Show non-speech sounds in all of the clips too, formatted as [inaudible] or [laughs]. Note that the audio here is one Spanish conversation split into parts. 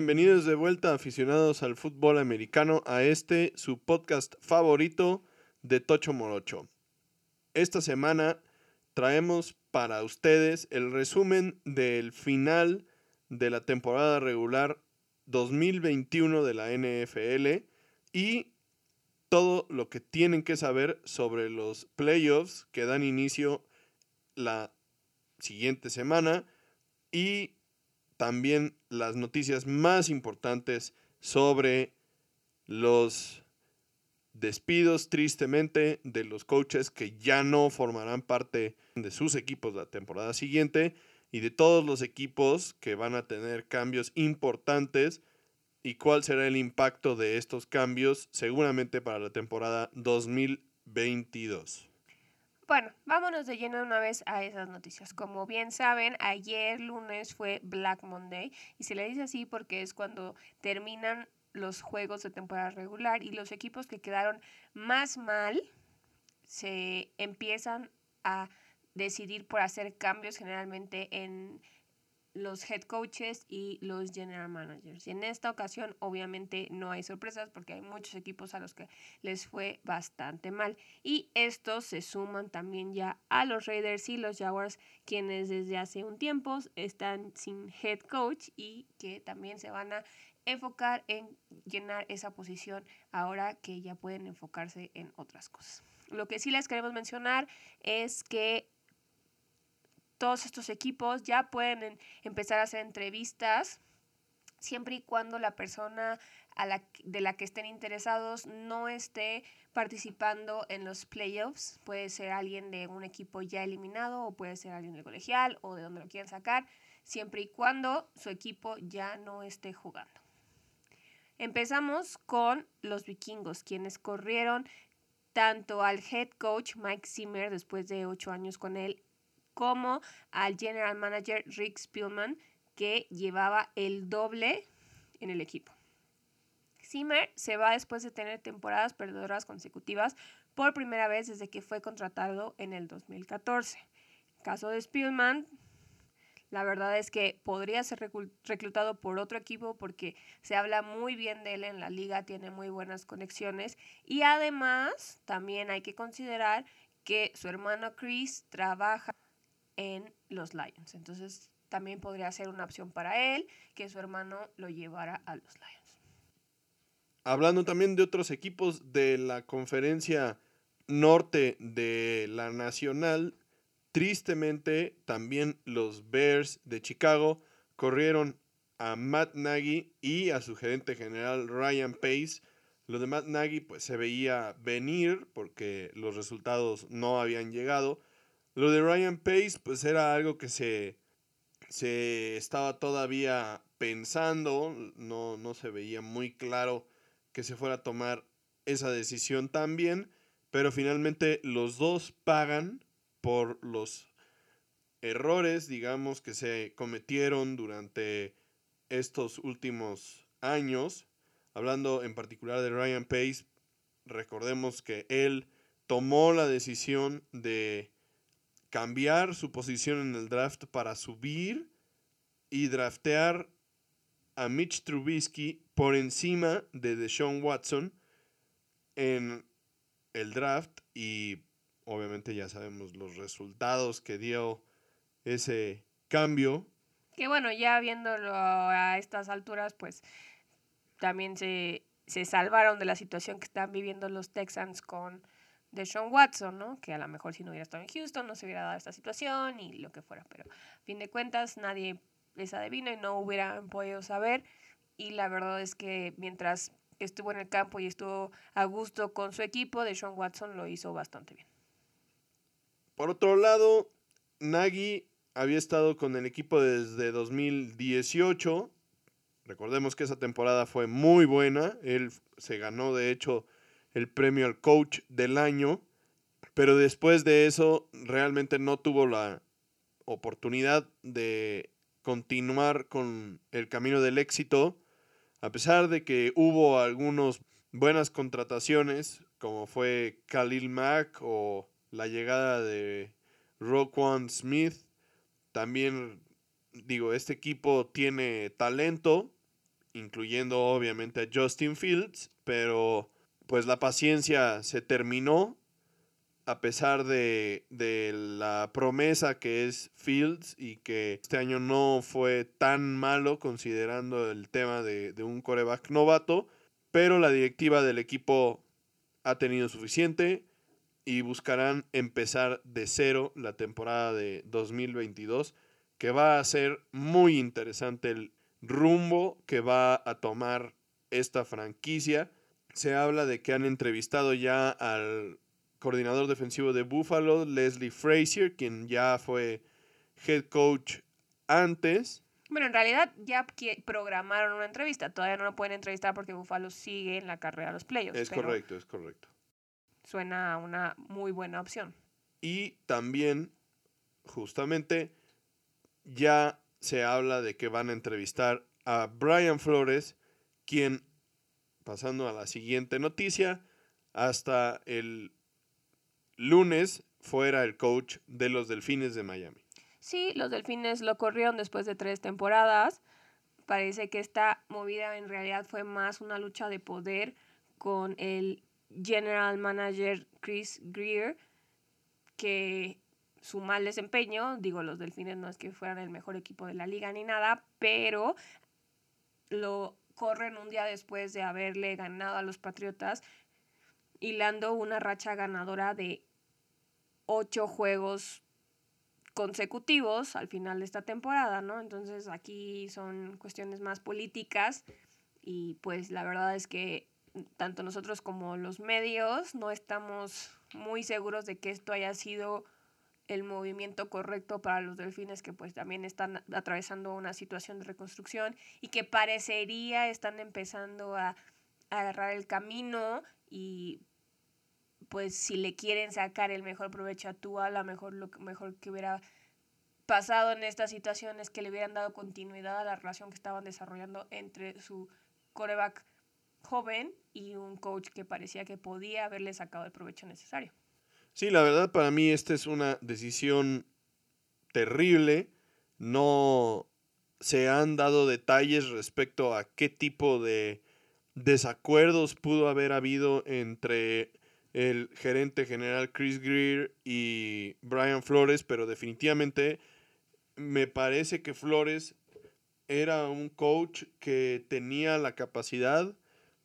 Bienvenidos de vuelta aficionados al fútbol americano a este su podcast favorito de Tocho Morocho. Esta semana traemos para ustedes el resumen del final de la temporada regular 2021 de la NFL y todo lo que tienen que saber sobre los playoffs que dan inicio la siguiente semana y también las noticias más importantes sobre los despidos tristemente de los coaches que ya no formarán parte de sus equipos la temporada siguiente y de todos los equipos que van a tener cambios importantes y cuál será el impacto de estos cambios seguramente para la temporada 2022. Bueno, vámonos de lleno una vez a esas noticias. Como bien saben, ayer lunes fue Black Monday y se le dice así porque es cuando terminan los juegos de temporada regular y los equipos que quedaron más mal se empiezan a decidir por hacer cambios generalmente en los head coaches y los general managers. Y en esta ocasión obviamente no hay sorpresas porque hay muchos equipos a los que les fue bastante mal. Y estos se suman también ya a los Raiders y los Jaguars, quienes desde hace un tiempo están sin head coach y que también se van a enfocar en llenar esa posición ahora que ya pueden enfocarse en otras cosas. Lo que sí les queremos mencionar es que todos estos equipos ya pueden empezar a hacer entrevistas siempre y cuando la persona de la que estén interesados no esté participando en los playoffs. Puede ser alguien de un equipo ya eliminado o puede ser alguien del colegial o de donde lo quieran sacar, siempre y cuando su equipo ya no esté jugando. Empezamos con los vikingos, quienes corrieron tanto al head coach Mike Zimmer después de ocho años con él como al general manager Rick Spielman, que llevaba el doble en el equipo. Zimmer se va después de tener temporadas perdedoras consecutivas por primera vez desde que fue contratado en el 2014. caso de Spielman, la verdad es que podría ser reclutado por otro equipo porque se habla muy bien de él en la liga, tiene muy buenas conexiones y además también hay que considerar que su hermano Chris trabaja en los Lions. Entonces también podría ser una opción para él que su hermano lo llevara a los Lions. Hablando también de otros equipos de la conferencia norte de la nacional, tristemente también los Bears de Chicago corrieron a Matt Nagy y a su gerente general Ryan Pace. Lo de Matt Nagy pues se veía venir porque los resultados no habían llegado lo de Ryan Pace, pues era algo que se, se estaba todavía pensando, no, no se veía muy claro que se fuera a tomar esa decisión también, pero finalmente los dos pagan por los errores, digamos, que se cometieron durante estos últimos años. Hablando en particular de Ryan Pace, recordemos que él tomó la decisión de cambiar su posición en el draft para subir y draftear a Mitch Trubisky por encima de Deshaun Watson en el draft y obviamente ya sabemos los resultados que dio ese cambio. Que bueno, ya viéndolo a estas alturas, pues también se, se salvaron de la situación que están viviendo los Texans con de Sean Watson, ¿no? Que a lo mejor si no hubiera estado en Houston no se hubiera dado esta situación y lo que fuera, pero a fin de cuentas nadie les adivina y no hubieran podido saber y la verdad es que mientras estuvo en el campo y estuvo a gusto con su equipo, de Sean Watson lo hizo bastante bien. Por otro lado, Nagy había estado con el equipo desde 2018. Recordemos que esa temporada fue muy buena. Él se ganó, de hecho, el premio al coach del año, pero después de eso realmente no tuvo la oportunidad de continuar con el camino del éxito, a pesar de que hubo algunas buenas contrataciones, como fue Khalil Mack o la llegada de Roquan Smith. También, digo, este equipo tiene talento incluyendo obviamente a Justin Fields, pero pues la paciencia se terminó a pesar de, la promesa que es Fields y que este año no fue tan malo considerando el tema de, de un coreback novato, pero la directiva del equipo ha tenido suficiente y buscarán empezar de cero la temporada de 2022, que va a ser muy interesante el rumbo que va a tomar esta franquicia. Se habla de que han entrevistado ya al coordinador defensivo de Buffalo, Leslie Frazier, quien ya fue head coach antes. Bueno, en realidad ya programaron una entrevista. Todavía no lo pueden entrevistar porque Buffalo sigue en la carrera de los playoffs. Es correcto, es correcto. Suena una muy buena opción. Y también, justamente, ya se habla de que van a entrevistar a Brian Flores, quien, pasando a la siguiente noticia, hasta el lunes fuera el coach de los Delfines de Miami. Sí, los Delfines lo corrieron después de tres temporadas. Parece que esta movida en realidad fue más una lucha de poder con el general manager Chris Greer, que su mal desempeño, digo, los Delfines no es que fueran el mejor equipo de la liga ni nada, pero lo corren un día después de haberle ganado a los Patriotas, hilando una racha ganadora de ocho juegos consecutivos al final de esta temporada, ¿no? Entonces aquí son cuestiones más políticas y pues la verdad es que tanto nosotros como los medios no estamos muy seguros de que esto haya sido el movimiento correcto para los delfines que pues también están atravesando una situación de reconstrucción y que parecería están empezando a, agarrar el camino y pues si le quieren sacar el mejor provecho a Tua, lo mejor, lo mejor que hubiera pasado en esta situación es que le hubieran dado continuidad a la relación que estaban desarrollando entre su coreback joven y un coach que parecía que podía haberle sacado el provecho necesario. Sí, la verdad para mí esta es una decisión terrible. No se han dado detalles respecto a qué tipo de desacuerdos pudo haber habido entre el gerente general Chris Greer y Brian Flores, pero definitivamente me parece que Flores era un coach que tenía la capacidad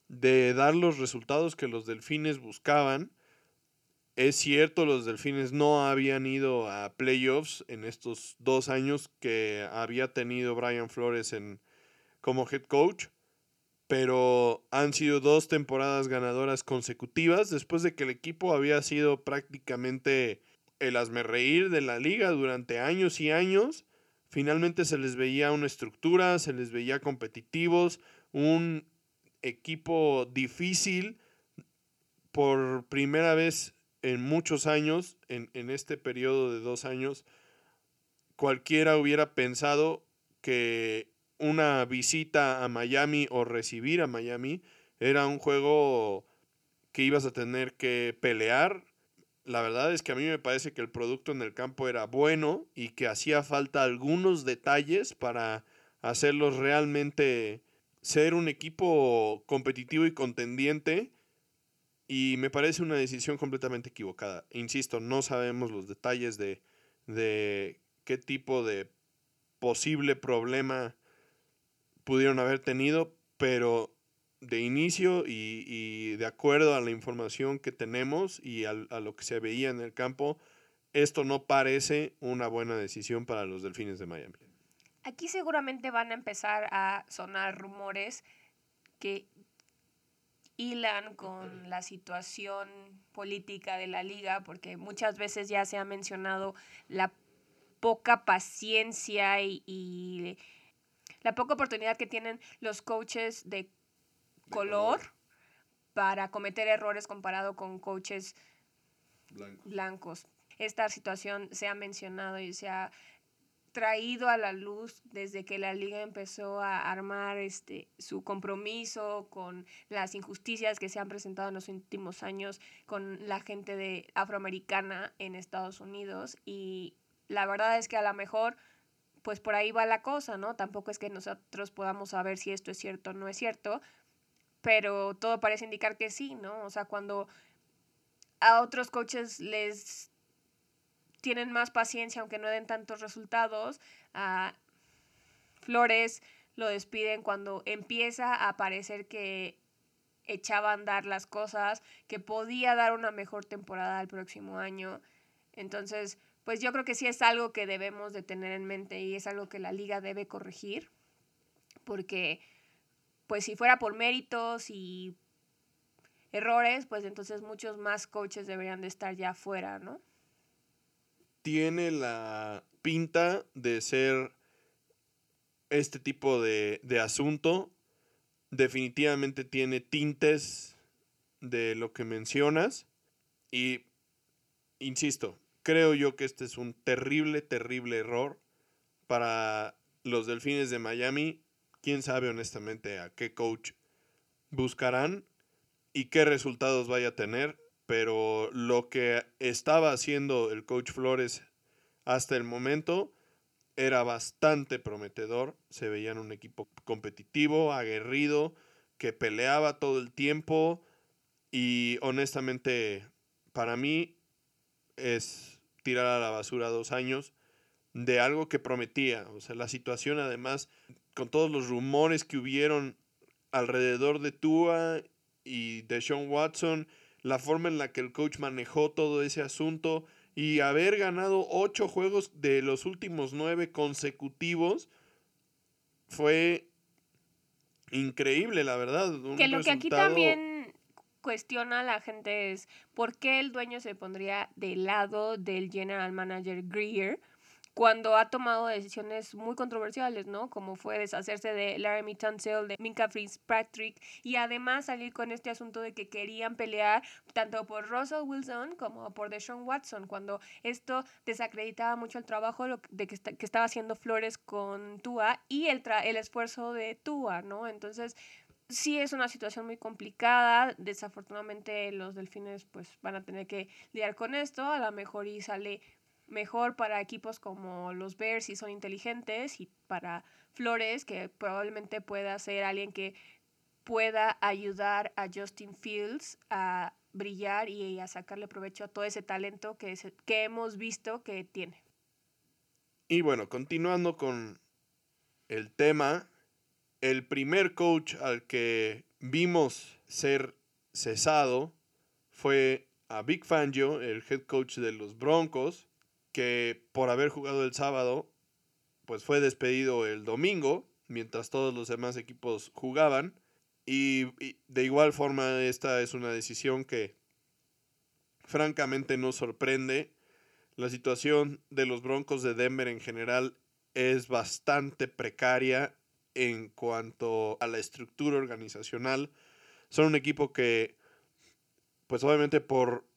de dar los resultados que los delfines buscaban. Es cierto, los delfines no habían ido a playoffs en estos dos años que había tenido Brian Flores en, como head coach, pero han sido dos temporadas ganadoras consecutivas después de que el equipo había sido prácticamente el reír de la liga durante años y años. Finalmente se les veía una estructura, se les veía competitivos, un equipo difícil por primera vez en muchos años, en, en este periodo de dos años, cualquiera hubiera pensado que una visita a Miami o recibir a Miami era un juego que ibas a tener que pelear. La verdad es que a mí me parece que el producto en el campo era bueno y que hacía falta algunos detalles para hacerlos realmente ser un equipo competitivo y contendiente. Y me parece una decisión completamente equivocada. Insisto, no sabemos los detalles de, de qué tipo de posible problema pudieron haber tenido, pero de inicio y, de acuerdo a la información que tenemos y a, lo que se veía en el campo, esto no parece una buena decisión para los Delfines de Miami. Aquí seguramente van a empezar a sonar rumores que hilan con la situación política de la liga, porque muchas veces ya se ha mencionado la poca paciencia y la poca oportunidad que tienen los coaches de, color, para cometer errores comparado con coaches blancos. Esta situación se ha mencionado y se ha traído a la luz desde que la liga empezó a armar este su compromiso con las injusticias que se han presentado en los últimos años con la gente de afroamericana en Estados Unidos y la verdad es que a lo mejor pues por ahí va la cosa, ¿no? Tampoco es que nosotros podamos saber si esto es cierto o no es cierto, pero todo parece indicar que sí, ¿no? O sea, cuando a otros coaches les tienen más paciencia aunque no den tantos resultados, a Flores lo despiden cuando empieza a parecer que echaba a andar las cosas, que podía dar una mejor temporada el próximo año. Entonces, pues yo creo que sí es algo que debemos de tener en mente y es algo que la liga debe corregir, porque pues si fuera por méritos y errores, pues entonces muchos más coaches deberían de estar ya afuera, ¿no? Tiene la pinta de ser este tipo de, de asunto. Definitivamente tiene tintes de lo que mencionas. Y, insisto, Creo yo que este es un terrible, terrible error para los Delfines de Miami. Quién sabe honestamente a qué coach buscarán y qué resultados vaya a tener. Pero lo que estaba haciendo el coach Flores hasta el momento era bastante prometedor. Se veía en un equipo competitivo, aguerrido, que peleaba todo el tiempo. Y honestamente, para mí es tirar a la basura dos años de algo que prometía. O sea, la situación además, con todos los rumores que hubieron alrededor de Tua y de Sean Watson, la forma en la que el coach manejó todo ese asunto y haber ganado ocho juegos de los últimos nueve consecutivos fue increíble, la verdad. que lo que aquí también cuestiona la gente es por qué el dueño se pondría del lado del general manager Greer cuando ha tomado decisiones muy controversiales, ¿no? Como fue deshacerse de Laramie Tunsil, de Minka Fitzpatrick y además salir con este asunto de que querían pelear tanto por Russell Wilson como por Deshaun Watson, cuando esto desacreditaba mucho el trabajo de que, que estaba haciendo Flores con Tua y el, el esfuerzo de Tua, ¿no? Entonces, sí es una situación muy complicada. Desafortunadamente los delfines pues van a tener que lidiar con esto. A lo mejor y sale mejor para equipos como los Bears si son inteligentes y para Flores que probablemente pueda ser alguien que pueda ayudar a Justin Fields a brillar y a sacarle provecho a todo ese talento que, que hemos visto que tiene. Y bueno, continuando con el tema, el primer coach al que vimos ser cesado fue a Big Fangio, el head coach de los Broncos, que por haber jugado el sábado, pues fue despedido el domingo, mientras todos los demás equipos jugaban. Y, de igual forma, esta es una decisión que francamente no sorprende. La situación de los Broncos de Denver en general es bastante precaria en cuanto a la estructura organizacional. Son un equipo que, pues obviamente por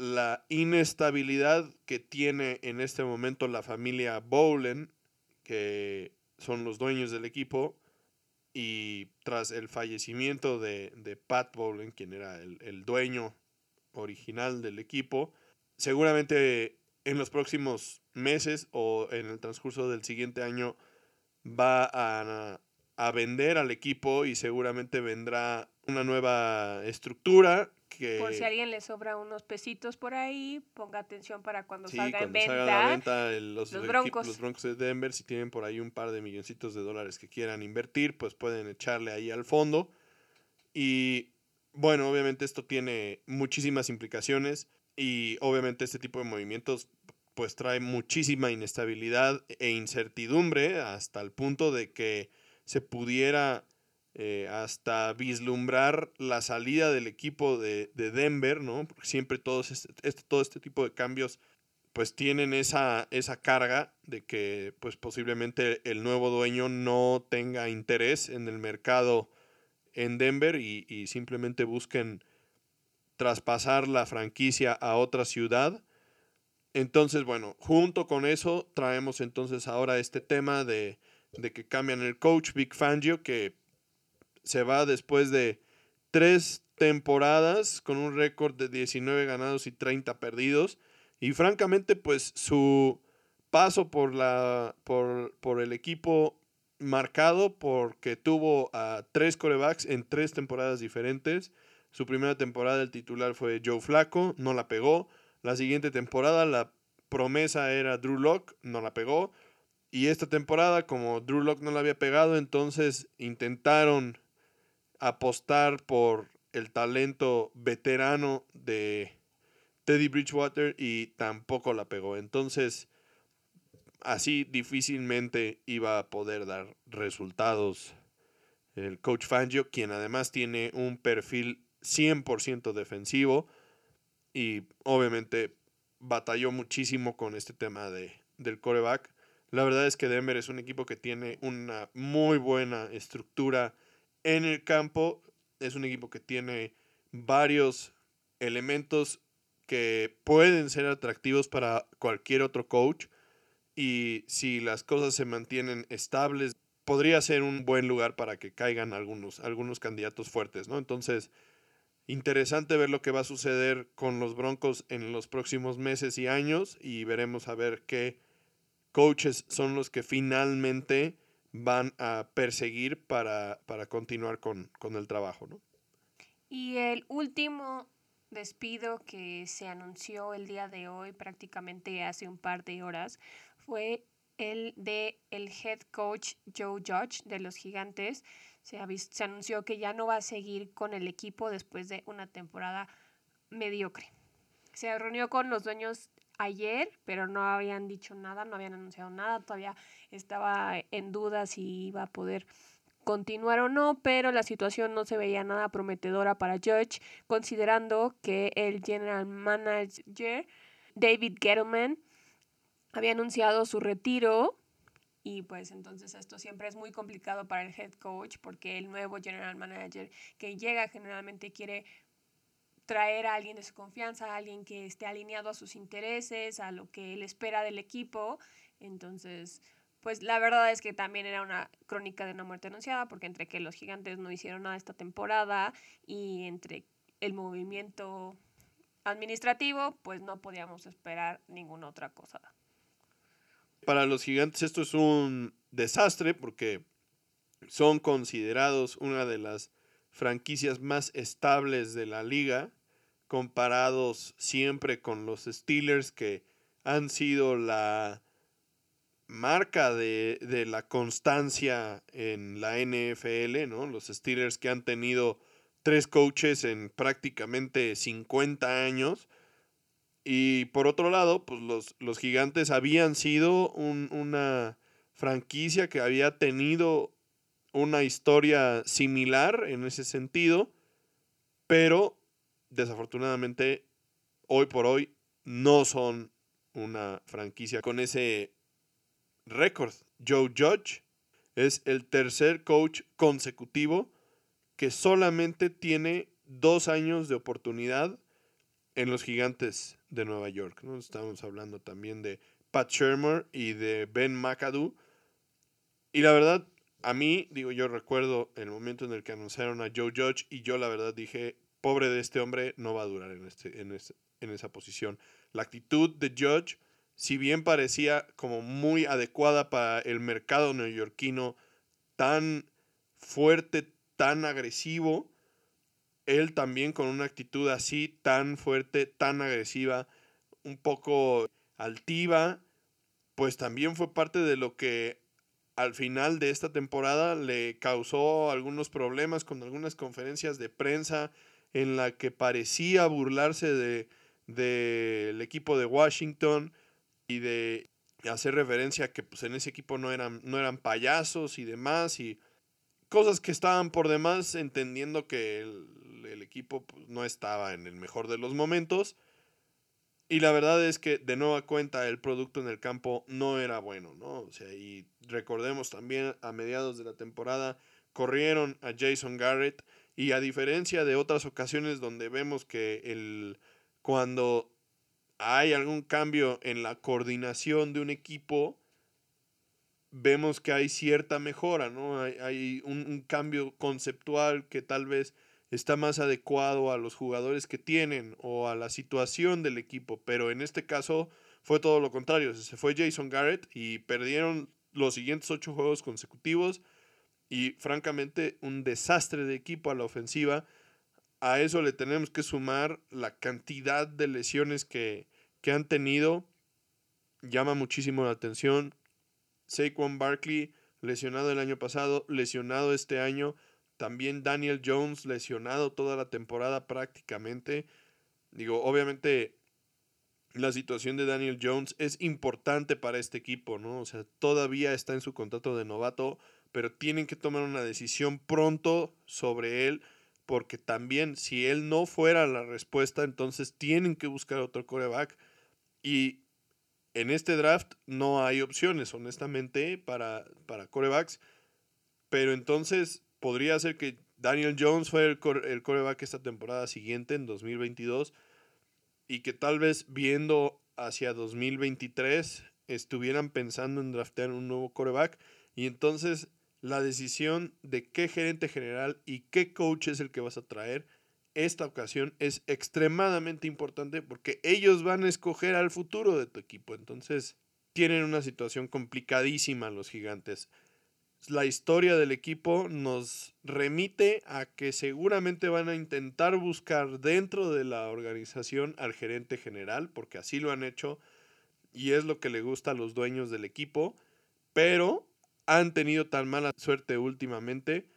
la inestabilidad que tiene en este momento la familia Bowlen, que son los dueños del equipo, y tras el fallecimiento de, Pat Bowlen, quien era el, el dueño original del equipo, seguramente en los próximos meses o en el transcurso del siguiente año va a, a vender al equipo y seguramente vendrá una nueva estructura que... Por si a alguien le sobra unos pesitos por ahí, ponga atención para cuando salga en venta. Salga la venta los, los, broncos. los Broncos de Denver, si tienen por ahí un par de milloncitos de dólares que quieran invertir, pues pueden echarle ahí al fondo. Y bueno, obviamente esto tiene muchísimas implicaciones y obviamente este tipo de movimientos pues trae muchísima inestabilidad e incertidumbre hasta el punto de que se pudiera eh, hasta vislumbrar la salida del equipo de, Denver, ¿no? Porque siempre todos este, este, todo este tipo de cambios pues tienen esa, esa carga de que pues posiblemente el nuevo dueño no tenga interés en el mercado en Denver y, y simplemente busquen traspasar la franquicia a otra ciudad entonces, bueno, junto con eso traemos entonces ahora este tema de, que cambian el coach Big Fangio, que se va después de tres temporadas con un récord de 19 ganados y 30 perdidos. Y francamente, pues su paso por, la, por, por el equipo marcado porque tuvo a tres corebacks en tres temporadas diferentes. Su primera temporada el titular fue Joe Flaco, no la pegó. La siguiente temporada la promesa era Drew Locke, no la pegó. Y esta temporada, como Drew Locke no la había pegado, entonces intentaron apostar por el talento veterano de Teddy Bridgewater y tampoco la pegó. Entonces, así difícilmente iba a poder dar resultados el coach Fangio, quien además tiene un perfil 100% defensivo y obviamente batalló muchísimo con este tema de, del coreback. La verdad es que Denver es un equipo que tiene una muy buena estructura en el campo. Es un equipo que tiene varios elementos que pueden ser atractivos para cualquier otro coach y si las cosas se mantienen estables, podría ser un buen lugar para que caigan algunos, algunos candidatos fuertes, ¿no? Entonces, interesante ver lo que va a suceder con los Broncos en los próximos meses y años y veremos a ver qué coaches son los que finalmente van a perseguir para, para continuar con, con el trabajo, ¿no? Y el último despido que se anunció el día de hoy, prácticamente hace un par de horas, fue el de el head coach Joe Judge de los Gigantes. Se, se anunció que ya no va a seguir con el equipo después de una temporada mediocre. Se reunió con los dueños ayer, pero no habían dicho nada, no habían anunciado nada, todavía estaba en duda si iba a poder continuar o no, pero la situación no se veía nada prometedora para Judge, considerando que el general manager David Gettleman había anunciado su retiro y pues entonces esto siempre es muy complicado para el head coach porque el nuevo general manager que llega generalmente quiere traer a alguien de su confianza, a alguien que esté alineado a sus intereses, a lo que él espera del equipo. Entonces, pues la verdad es que también era una crónica de una muerte anunciada, porque entre que los gigantes no hicieron nada esta temporada y entre el movimiento administrativo, pues no podíamos esperar ninguna otra cosa. Para los gigantes esto es un desastre porque son considerados una de las franquicias más estables de la liga, comparados siempre con los Steelers que han sido la marca de, de, la constancia en la NFL, ¿no? Los Steelers que han tenido tres coaches en prácticamente 50 años y por otro lado, pues los, los gigantes habían sido una franquicia que había tenido una historia similar en ese sentido, pero desafortunadamente hoy por hoy no son una franquicia con ese récord. Joe Judge es el tercer coach consecutivo que solamente tiene dos años de oportunidad en los gigantes de Nueva York. ¿no? Estamos hablando también de Pat Shermer y de Ben McAdoo. Y la verdad, a mí, digo, yo recuerdo el momento en el que anunciaron a Joe Judge y yo la verdad dije, pobre de este hombre, no va a durar en, este, en, en esa posición. La actitud de Judge, si bien parecía como muy adecuada para el mercado neoyorquino, tan fuerte, tan agresivo, él también con una actitud así tan fuerte, tan agresiva, un poco altiva, pues también fue parte de lo que al final de esta temporada le causó algunos problemas con algunas conferencias de prensa en la que parecía burlarse de del equipo de Washington y de hacer referencia a que pues en ese equipo no eran, no eran payasos y demás y cosas que estaban por demás entendiendo que el, el equipo pues, no estaba en el mejor de los momentos. Y la verdad es que de nueva cuenta el producto en el campo no era bueno, ¿no? O sea, y recordemos también a mediados de la temporada corrieron a Jason Garrett y a diferencia de otras ocasiones donde vemos que el cuando hay algún cambio en la coordinación de un equipo, vemos que hay cierta mejora, ¿no? Hay, hay un, un, cambio conceptual que tal vez está más adecuado a los jugadores que tienen o a la situación del equipo, pero en este caso fue todo lo contrario. Se fue Jason Garrett y perdieron los siguientes ocho juegos consecutivos y francamente un desastre de equipo a la ofensiva. A eso le tenemos que sumar la cantidad de lesiones que, que han tenido. Llama muchísimo la atención. Saquon Barkley lesionado el año pasado, lesionado este año. También Daniel Jones lesionado toda la temporada prácticamente. Digo, obviamente la situación de Daniel Jones es importante para este equipo, ¿no? O sea, todavía está en su contrato de novato, pero tienen que tomar una decisión pronto sobre él, porque también si él no fuera la respuesta, entonces tienen que buscar otro coreback. Y en este draft no hay opciones, honestamente, para, para corebacks. Pero entonces podría ser que Daniel Jones fue el, el coreback esta temporada siguiente, en 2022 y que tal vez viendo hacia 2023 estuvieran pensando en draftear un nuevo coreback y entonces la decisión de qué gerente general y qué coach es el que vas a traer esta ocasión es extremadamente importante porque ellos van a escoger al futuro de tu equipo. Entonces tienen una situación complicadísima los gigantes la historia del equipo nos remite a que seguramente van a intentar buscar dentro de la organización al gerente general, porque así lo han hecho y es lo que le gusta a los dueños del equipo, pero han tenido tan mala suerte últimamente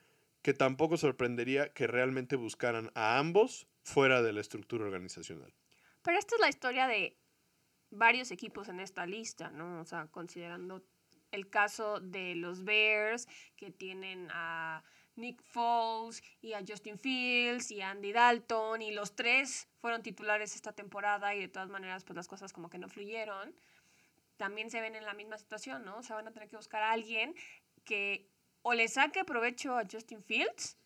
que tampoco sorprendería que realmente buscaran a ambos fuera de la estructura organizacional. Pero esta es la historia de varios equipos en esta lista, ¿no? O sea, considerando el caso de los Bears, que tienen a Nick Foles y a Justin Fields y a Andy Dalton, y los tres fueron titulares esta temporada y de todas maneras pues las cosas como que no fluyeron. También se ven en la misma situación, ¿no? O sea, van a tener que buscar a alguien que o le saque provecho a Justin Fields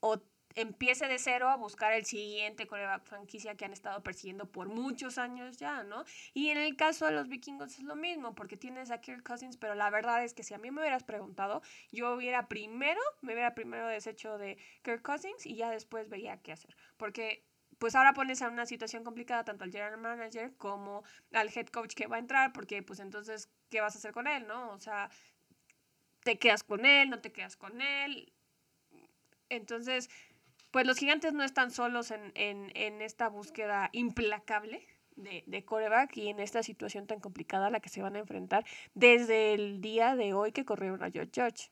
o empiece de cero a buscar el siguiente coreback franquicia que han estado persiguiendo por muchos años ya, ¿no? Y en el caso de los vikingos es lo mismo, porque tienes a Kirk Cousins, pero la verdad es que si a mí me hubieras preguntado, yo hubiera primero, me hubiera primero deshecho de Kirk Cousins y ya después veía qué hacer. Porque pues ahora pones a una situación complicada tanto al general manager como al head coach que va a entrar, porque pues entonces, ¿qué vas a hacer con él, no? O sea, te quedas con él, no te quedas con él. Entonces, pues los gigantes no están solos en, esta búsqueda implacable de, de, coreback y en esta situación tan complicada a la que se van a enfrentar desde el día de hoy que corrieron a George George.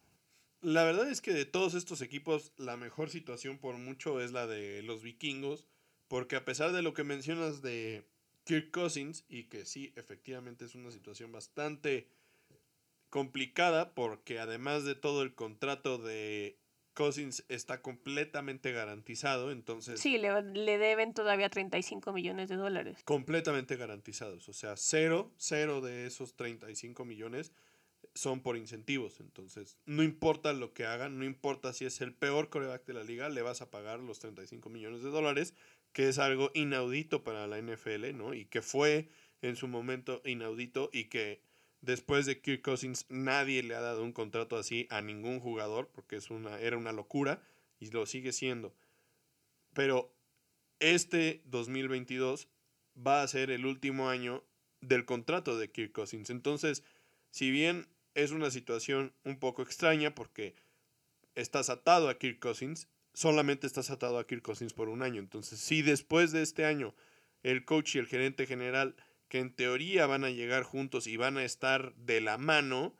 La verdad es que de todos estos equipos, la mejor situación por mucho es la de los vikingos, porque a pesar de lo que mencionas de Kirk Cousins, y que sí, efectivamente es una situación bastante complicada, porque además de todo el contrato de Cousins está completamente garantizado, entonces... Sí, le, le, deben todavía 35 millones de dólares. Completamente garantizados, o sea, cero, cero de esos 35 millones son por incentivos, entonces no importa lo que hagan, no importa si es el peor coreback de la liga, le vas a pagar los 35 millones de dólares, que es algo inaudito para la NFL, ¿no? Y que fue en su momento inaudito y que Después de Kirk Cousins, nadie le ha dado un contrato así a ningún jugador, porque es una, era una locura y lo sigue siendo. Pero este 2022 va a ser el último año del contrato de Kirk Cousins. Entonces, si bien es una situación un poco extraña porque estás atado a Kirk Cousins, solamente estás atado a Kirk Cousins por un año. Entonces, si después de este año el coach y el gerente general que en teoría van a llegar juntos y van a estar de la mano,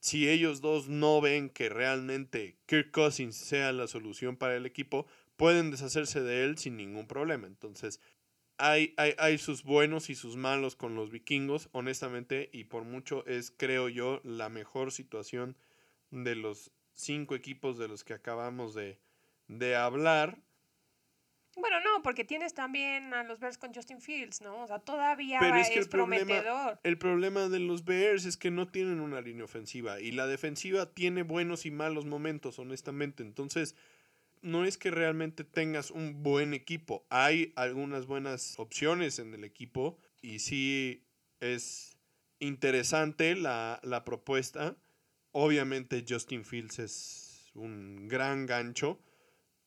si ellos dos no ven que realmente Kirk Cousins sea la solución para el equipo, pueden deshacerse de él sin ningún problema. Entonces, hay, hay, hay, sus buenos y sus malos con los vikingos, honestamente, y por mucho es, creo yo, la mejor situación de los cinco equipos de los que acabamos de, de hablar. Bueno, no, porque tienes también a los Bears con Justin Fields, ¿no? O sea, todavía es, el prometedor. Problema, el problema de los Bears es que no tienen una línea ofensiva y la defensiva tiene buenos y malos momentos, honestamente. Entonces, no es que realmente tengas un buen equipo. Hay algunas buenas opciones en el equipo y sí es interesante la, la propuesta. Obviamente Justin Fields es un gran gancho,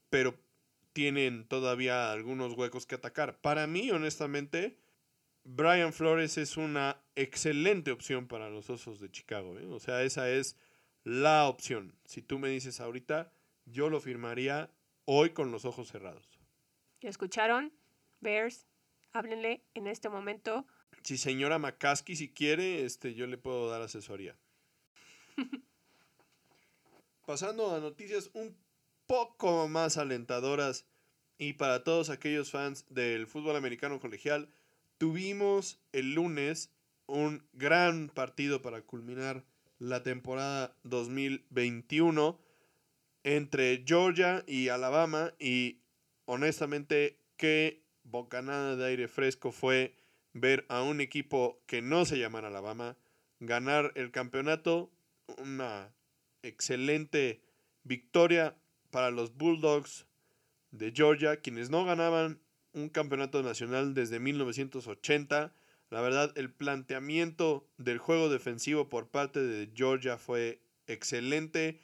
pero tienen todavía algunos huecos que atacar. Para mí, honestamente, Brian Flores es una excelente opción para los Osos de Chicago. ¿eh? O sea, esa es la opción. Si tú me dices ahorita, yo lo firmaría hoy con los ojos cerrados. ¿Ya escucharon? Bears, háblenle en este momento. Si señora McCaskey, si quiere, este, yo le puedo dar asesoría. [laughs] Pasando a noticias un poco más alentadoras y para todos aquellos fans del fútbol americano colegial, tuvimos el lunes un gran partido para culminar la temporada 2021 entre Georgia y Alabama y honestamente qué bocanada de aire fresco fue ver a un equipo que no se llama Alabama ganar el campeonato, una excelente victoria para los Bulldogs de Georgia, quienes no ganaban un campeonato nacional desde 1980. La verdad, el planteamiento del juego defensivo por parte de Georgia fue excelente.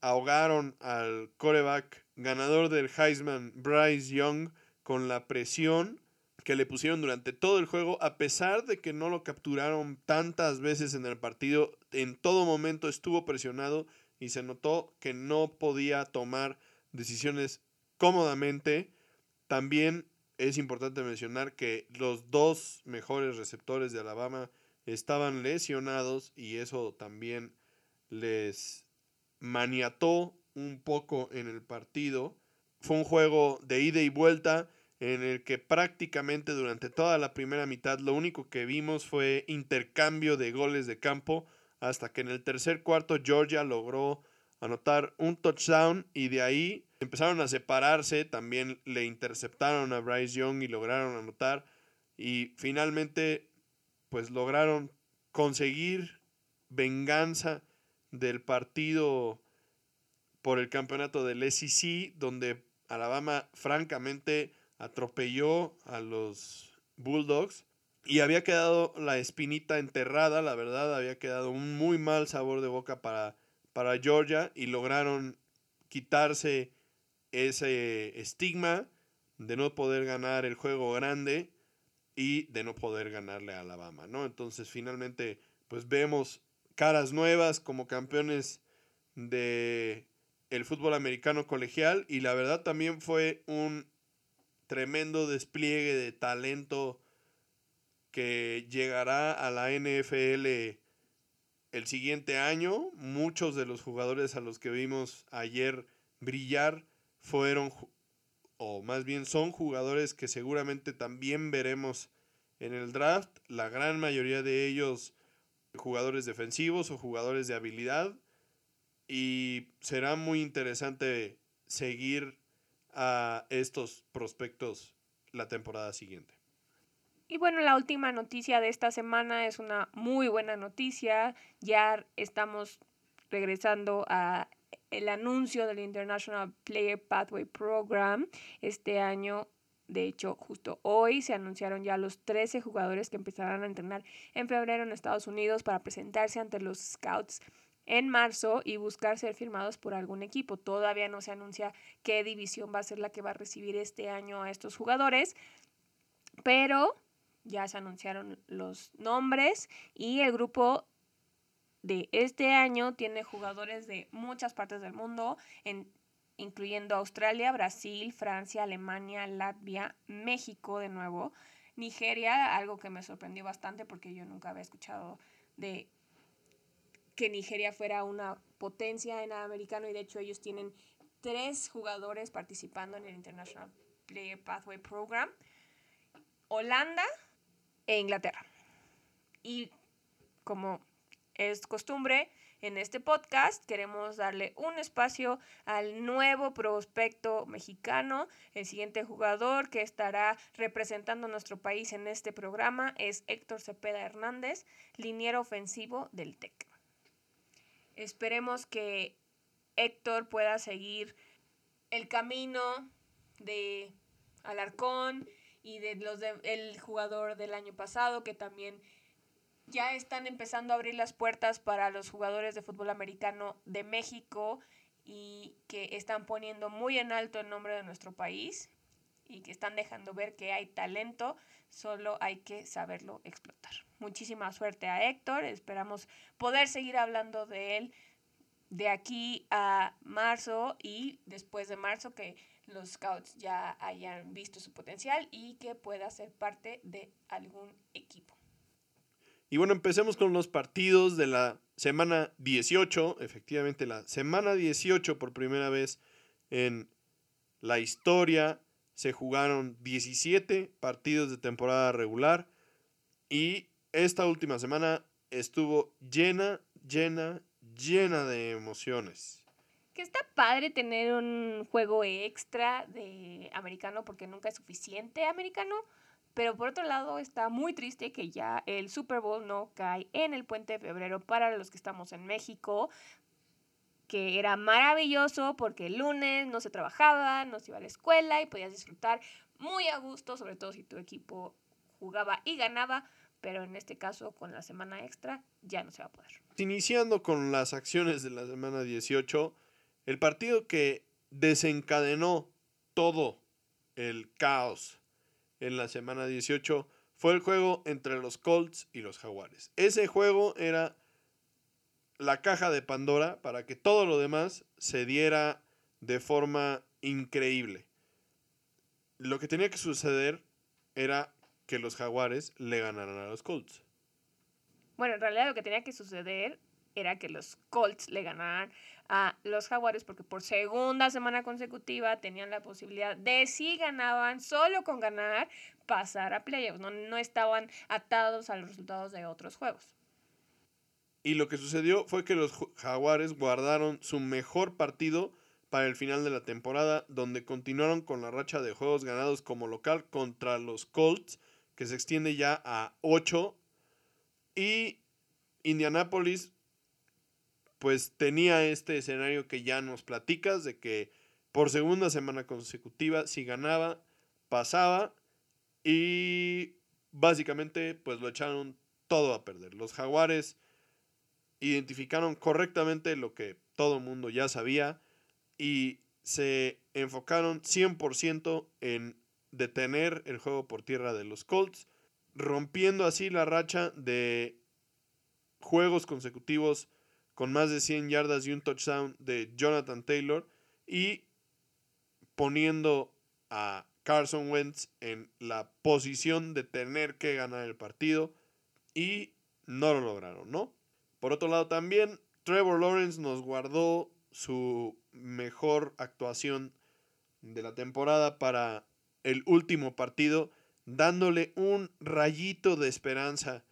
Ahogaron al coreback ganador del Heisman, Bryce Young, con la presión que le pusieron durante todo el juego, a pesar de que no lo capturaron tantas veces en el partido, en todo momento estuvo presionado y se notó que no podía tomar decisiones cómodamente. También es importante mencionar que los dos mejores receptores de Alabama estaban lesionados y eso también les maniató un poco en el partido. Fue un juego de ida y vuelta en el que prácticamente durante toda la primera mitad lo único que vimos fue intercambio de goles de campo hasta que en el tercer cuarto Georgia logró anotar un touchdown y de ahí empezaron a separarse, también le interceptaron a Bryce Young y lograron anotar y finalmente pues lograron conseguir venganza del partido por el campeonato del SEC donde Alabama francamente atropelló a los Bulldogs y había quedado la espinita enterrada, la verdad había quedado un muy mal sabor de boca para para Georgia y lograron quitarse ese estigma de no poder ganar el juego grande y de no poder ganarle a Alabama, ¿no? Entonces finalmente pues vemos caras nuevas como campeones de el fútbol americano colegial y la verdad también fue un tremendo despliegue de talento que llegará a la NFL el siguiente año, muchos de los jugadores a los que vimos ayer brillar fueron, o más bien son jugadores que seguramente también veremos en el draft. La gran mayoría de ellos jugadores defensivos o jugadores de habilidad. Y será muy interesante seguir a estos prospectos la temporada siguiente. Y bueno, la última noticia de esta semana es una muy buena noticia. Ya estamos regresando a el anuncio del International Player Pathway Program este año. De hecho, justo hoy se anunciaron ya los 13 jugadores que empezarán a entrenar en febrero en Estados Unidos para presentarse ante los Scouts en marzo y buscar ser firmados por algún equipo. Todavía no se anuncia qué división va a ser la que va a recibir este año a estos jugadores, pero ya se anunciaron los nombres y el grupo de este año tiene jugadores de muchas partes del mundo, incluyendo Australia, Brasil, Francia, Alemania, Latvia, México de nuevo, Nigeria, algo que me sorprendió bastante porque yo nunca había escuchado de que Nigeria fuera una potencia en americano y de hecho ellos tienen tres jugadores participando en el International Player Pathway Program. Holanda, e Inglaterra. Y como es costumbre, en este podcast queremos darle un espacio al nuevo prospecto mexicano. El siguiente jugador que estará representando a nuestro país en este programa es Héctor Cepeda Hernández, liniero ofensivo del TEC. Esperemos que Héctor pueda seguir el camino de Alarcón y de los del jugador del año pasado que también ya están empezando a abrir las puertas para los jugadores de fútbol americano de México y que están poniendo muy en alto el nombre de nuestro país y que están dejando ver que hay talento, solo hay que saberlo explotar. Muchísima suerte a Héctor, esperamos poder seguir hablando de él de aquí a marzo y después de marzo que los scouts ya hayan visto su potencial y que pueda ser parte de algún equipo. Y bueno, empecemos con los partidos de la semana 18. Efectivamente, la semana 18 por primera vez en la historia se jugaron 17 partidos de temporada regular y esta última semana estuvo llena, llena, llena de emociones. Que está padre tener un juego extra de americano porque nunca es suficiente americano, pero por otro lado está muy triste que ya el Super Bowl no cae en el puente de febrero para los que estamos en México, que era maravilloso porque el lunes no se trabajaba, no se iba a la escuela y podías disfrutar muy a gusto, sobre todo si tu equipo jugaba y ganaba, pero en este caso con la semana extra ya no se va a poder. Iniciando con las acciones de la semana 18, el partido que desencadenó todo el caos en la semana 18 fue el juego entre los Colts y los Jaguares. Ese juego era la caja de Pandora para que todo lo demás se diera de forma increíble. Lo que tenía que suceder era que los Jaguares le ganaran a los Colts. Bueno, en realidad lo que tenía que suceder era que los Colts le ganaran a los Jaguares porque por segunda semana consecutiva tenían la posibilidad de si ganaban, solo con ganar, pasar a playoffs. No, no estaban atados a los resultados de otros juegos. Y lo que sucedió fue que los Jaguares guardaron su mejor partido para el final de la temporada, donde continuaron con la racha de juegos ganados como local contra los Colts, que se extiende ya a 8. Y Indianapolis pues tenía este escenario que ya nos platicas de que por segunda semana consecutiva si ganaba, pasaba y básicamente pues lo echaron todo a perder. Los jaguares identificaron correctamente lo que todo el mundo ya sabía y se enfocaron 100% en detener el juego por tierra de los Colts, rompiendo así la racha de juegos consecutivos con más de 100 yardas y un touchdown de Jonathan Taylor y poniendo a Carson Wentz en la posición de tener que ganar el partido y no lo lograron, ¿no? Por otro lado también Trevor Lawrence nos guardó su mejor actuación de la temporada para el último partido, dándole un rayito de esperanza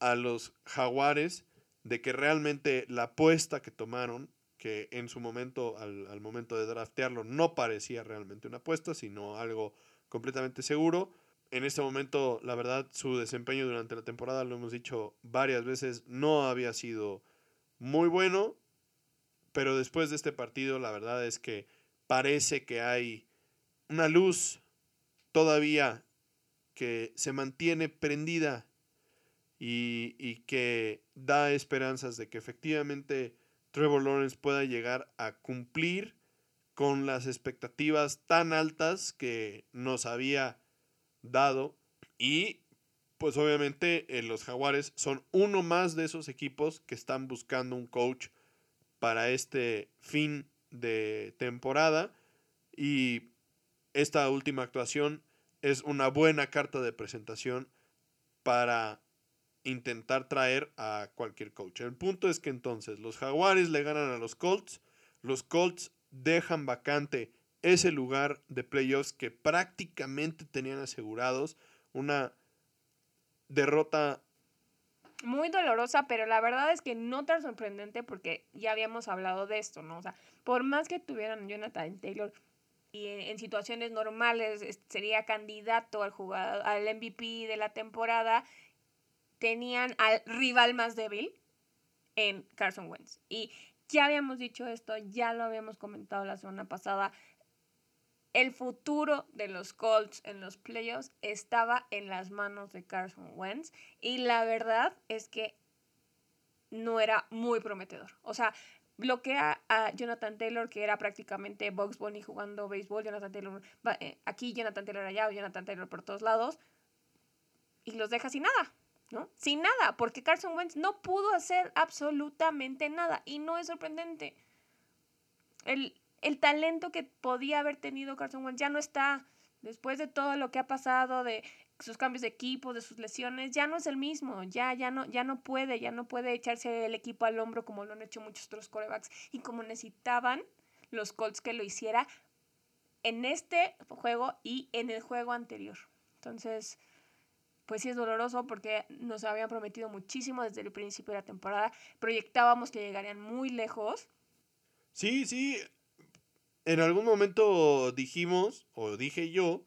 a los jaguares de que realmente la apuesta que tomaron, que en su momento, al, momento de draftearlo, no parecía realmente una apuesta, sino algo completamente seguro. En este momento, la verdad, su desempeño durante la temporada, lo hemos dicho varias veces, no había sido muy bueno, pero después de este partido, la verdad es que parece que hay una luz todavía que se mantiene prendida y, que da esperanzas de que efectivamente Trevor Lawrence pueda llegar a cumplir con las expectativas tan altas que nos había dado. Y pues obviamente eh, los jaguares son uno más de esos equipos que están buscando un coach para este fin de temporada. Y esta última actuación es una buena carta de presentación para intentar traer a cualquier coach. El punto es que entonces los Jaguares le ganan a los Colts, los Colts dejan vacante ese lugar de playoffs que prácticamente tenían asegurados, una derrota muy dolorosa, pero la verdad es que no tan sorprendente porque ya habíamos hablado de esto, ¿no? O sea, por más que tuvieran Jonathan Taylor y en, situaciones normales sería candidato al jugador, al MVP de la temporada, tenían al rival más débil en Carson Wentz. Y ya habíamos dicho esto, ya lo habíamos comentado la semana pasada. El futuro de los Colts en los playoffs estaba en las manos de Carson Wentz y la verdad es que no era muy prometedor. O sea, bloquea a Jonathan Taylor, que era prácticamente Bugs Bunny jugando béisbol. Jonathan Taylor eh, aquí, Jonathan Taylor allá, o Jonathan Taylor por todos lados. Y los deja sin nada, ¿no? Sin nada, porque Carson Wentz no pudo hacer absolutamente nada. Y no es sorprendente. El, el talento que podía haber tenido Carson Wentz ya no está. Después de todo lo que ha pasado, de sus cambios de equipo, de sus lesiones, ya no es el mismo, ya, ya no, ya no puede, ya no puede echarse el equipo al hombro como lo han hecho muchos otros corebacks y como necesitaban los Colts que lo hiciera en este juego y en el juego anterior. Entonces, pues sí es doloroso porque nos habían prometido muchísimo desde el principio de la temporada, proyectábamos que llegarían muy lejos. Sí, sí, en algún momento dijimos, o dije yo,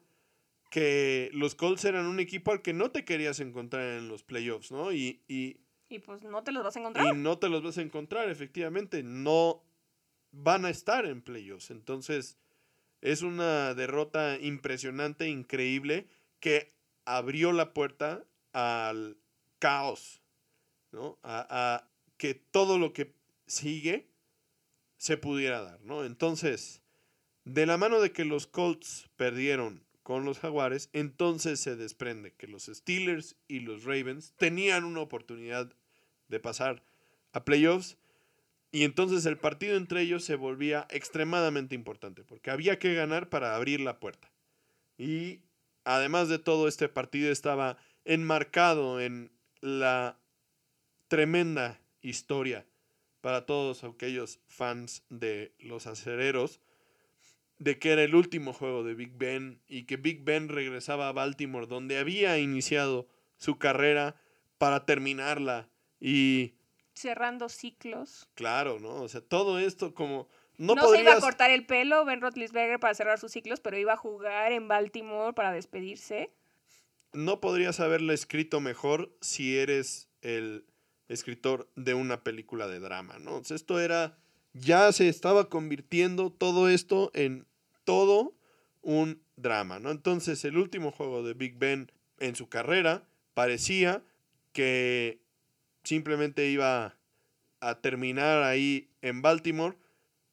que los Colts eran un equipo al que no te querías encontrar en los playoffs, ¿no? Y, y, y pues no te los vas a encontrar. Y no te los vas a encontrar, efectivamente. No van a estar en playoffs. Entonces, es una derrota impresionante, increíble, que abrió la puerta al caos, ¿no? A, que todo lo que sigue se pudiera dar, ¿no? Entonces, de la mano de que los Colts perdieron con los Jaguares, entonces se desprende que los Steelers y los Ravens tenían una oportunidad de pasar a playoffs y entonces el partido entre ellos se volvía extremadamente importante porque había que ganar para abrir la puerta. Y además de todo este partido estaba enmarcado en la tremenda historia para todos aquellos fans de los acereros de que era el último juego de Big Ben y que Big Ben regresaba a Baltimore donde había iniciado su carrera para terminarla y cerrando ciclos. Claro, ¿no? O sea, todo esto como no, no se iba a cortar el pelo Ben Roethlisberger para cerrar sus ciclos, pero iba a jugar en Baltimore para despedirse. No podrías haberle escrito mejor si eres el escritor de una película de drama, ¿no? Sea, esto era ya se estaba convirtiendo todo esto en todo un drama, ¿no? Entonces, el último juego de Big Ben en su carrera parecía que simplemente iba a terminar ahí en Baltimore,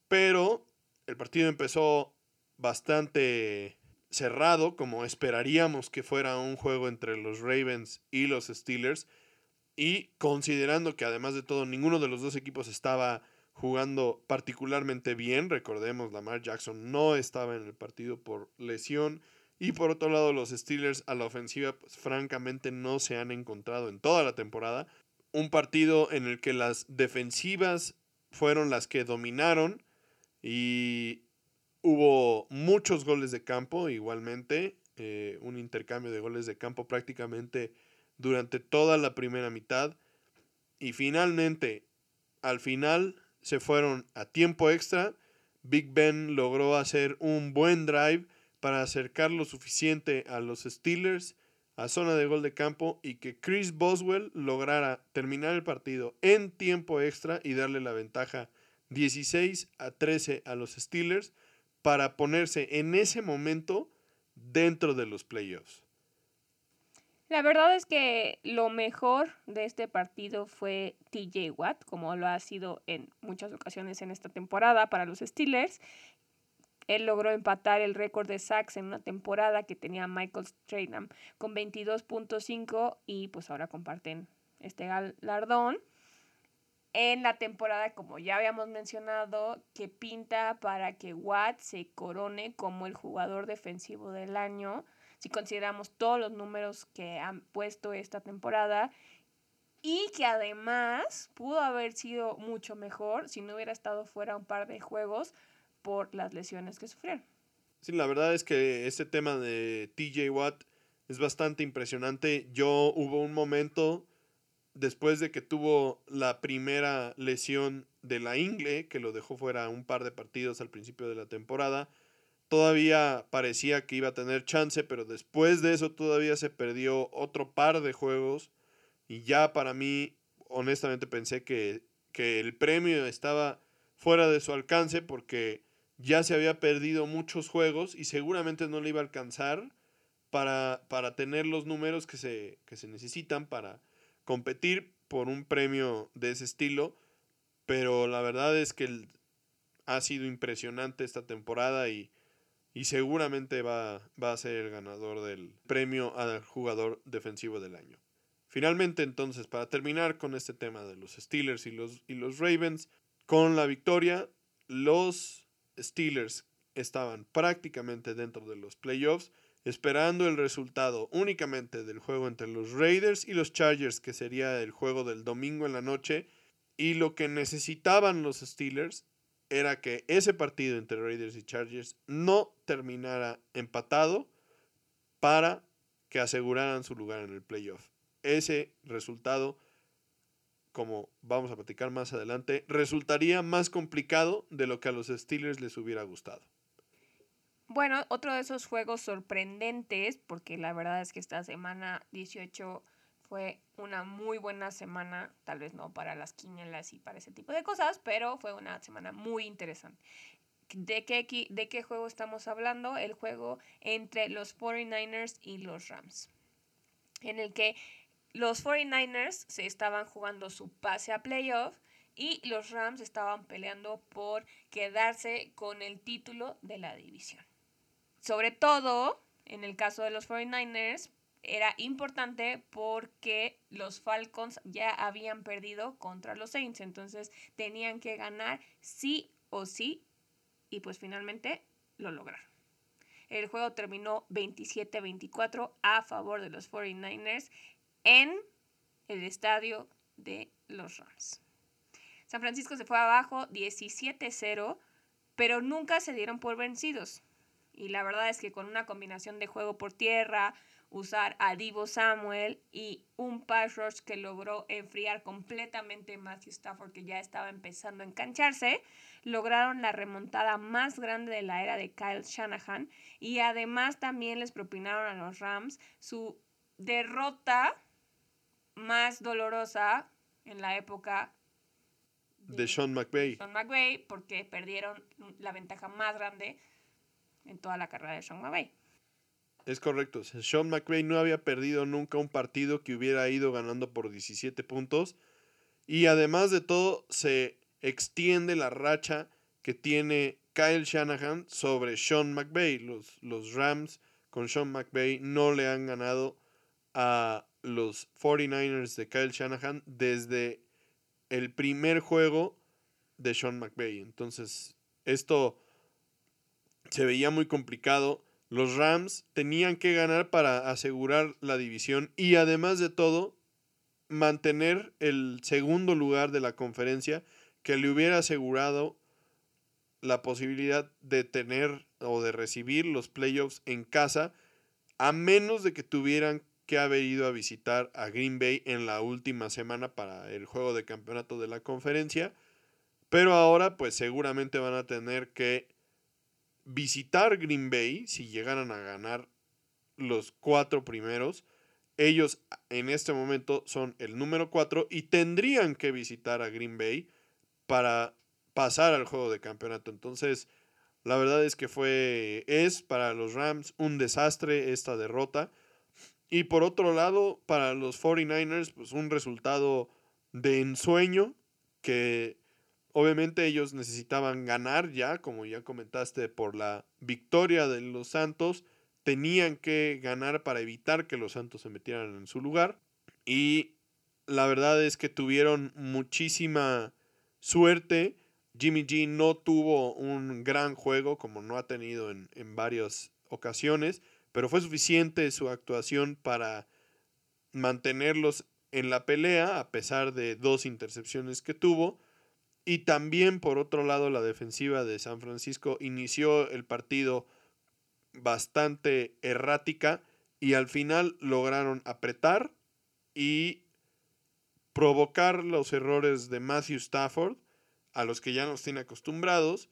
pero el partido empezó bastante cerrado, como esperaríamos que fuera un juego entre los Ravens y los Steelers, y considerando que además de todo ninguno de los dos equipos estaba jugando particularmente bien. Recordemos, Lamar Jackson no estaba en el partido por lesión. Y por otro lado, los Steelers a la ofensiva, pues francamente no se han encontrado en toda la temporada. Un partido en el que las defensivas fueron las que dominaron y hubo muchos goles de campo igualmente. Eh, un intercambio de goles de campo prácticamente durante toda la primera mitad. Y finalmente, al final, se fueron a tiempo extra. Big Ben logró hacer un buen drive para acercar lo suficiente a los Steelers a zona de gol de campo y que Chris Boswell lograra terminar el partido en tiempo extra y darle la ventaja 16 a 13 a los Steelers para ponerse en ese momento dentro de los playoffs. La verdad es que lo mejor de este partido fue TJ Watt, como lo ha sido en muchas ocasiones en esta temporada para los Steelers. Él logró empatar el récord de sacks en una temporada que tenía Michael Strahan con 22.5 y pues ahora comparten este galardón. En la temporada, como ya habíamos mencionado, que pinta para que Watt se corone como el jugador defensivo del año si consideramos todos los números que han puesto esta temporada y que además pudo haber sido mucho mejor si no hubiera estado fuera un par de juegos por las lesiones que sufrieron. Sí, la verdad es que este tema de TJ Watt es bastante impresionante. Yo hubo un momento después de que tuvo la primera lesión de la ingle, que lo dejó fuera un par de partidos al principio de la temporada, todavía parecía que iba a tener chance, pero después de eso todavía se perdió otro par de juegos. Y ya para mí honestamente pensé que, que el premio estaba fuera de su alcance porque ya se había perdido muchos juegos y seguramente no le iba a alcanzar para, para tener los números que se, que se necesitan para competir por un premio de ese estilo. pero la verdad es que ha sido impresionante esta temporada y, y seguramente va, va a ser el ganador del premio al jugador defensivo del año. Finalmente, entonces, para terminar con este tema de los Steelers y los, y los Ravens, con la victoria, los Steelers estaban prácticamente dentro de los playoffs, esperando el resultado únicamente del juego entre los Raiders y los Chargers, que sería el juego del domingo en la noche, y lo que necesitaban los Steelers era que ese partido entre Raiders y Chargers no terminara empatado para que aseguraran su lugar en el playoff ese resultado, como vamos a platicar más adelante, resultaría más complicado de lo que a los Steelers les hubiera gustado. Bueno, otro de esos juegos sorprendentes, porque la verdad es que esta semana 18 fue una muy buena semana, tal vez no para las quinielas y para ese tipo de cosas, pero fue una semana muy interesante. ¿De qué, ¿De qué juego estamos hablando? El juego entre los 49ers y los Rams, en el que los 49ers se estaban jugando su pase a playoff y los Rams estaban peleando por quedarse con el título de la división. Sobre todo, en el caso de los 49ers, era importante porque los Falcons ya habían perdido contra los Saints, entonces tenían que ganar sí o sí y pues finalmente lo lograron. El juego terminó 27-24 a favor de los 49ers en el estadio de los Rams. San Francisco se fue abajo 17-0, pero nunca se dieron por vencidos. Y la verdad es que con una combinación de juego por tierra, usar a Divo Samuel y un pass rush que logró enfriar completamente Matthew Stafford, que ya estaba empezando a engancharse, lograron la remontada más grande de la era de Kyle Shanahan y además también les propinaron a los Rams su derrota más dolorosa en la época de, Sean McVay. Sean McVay, porque perdieron la ventaja más grande en toda la carrera de Sean McVay. Es correcto. Sean McVay no había perdido nunca un partido que hubiera ido ganando por 17 puntos. Y además de todo, se extiende la racha que tiene Kyle Shanahan sobre Sean McVay. Los, los Rams con Sean McVay no le han ganado a los 49ers de Kyle Shanahan desde el primer juego de Sean McVay. Entonces, esto se veía muy complicado. Los Rams tenían que ganar para asegurar la división y además de todo, mantener el segundo lugar de la conferencia que le hubiera asegurado la posibilidad de tener o de recibir los playoffs en casa, a menos de que tuvieran que haber ido a visitar a Green Bay en la última semana para el juego de campeonato de la conferencia. Pero ahora pues seguramente van a tener que visitar Green Bay si llegaran a ganar los cuatro primeros. Ellos en este momento son el número cuatro y tendrían que visitar a Green Bay para pasar al juego de campeonato. Entonces, la verdad es que fue, es para los Rams un desastre esta derrota. Y por otro lado, para los 49ers, pues un resultado de ensueño que obviamente ellos necesitaban ganar ya, como ya comentaste, por la victoria de los Santos. Tenían que ganar para evitar que los Santos se metieran en su lugar. Y la verdad es que tuvieron muchísima suerte. Jimmy G no tuvo un gran juego como no ha tenido en, en varias ocasiones pero fue suficiente su actuación para mantenerlos en la pelea a pesar de dos intercepciones que tuvo. Y también por otro lado la defensiva de San Francisco inició el partido bastante errática y al final lograron apretar y provocar los errores de Matthew Stafford, a los que ya nos tiene acostumbrados,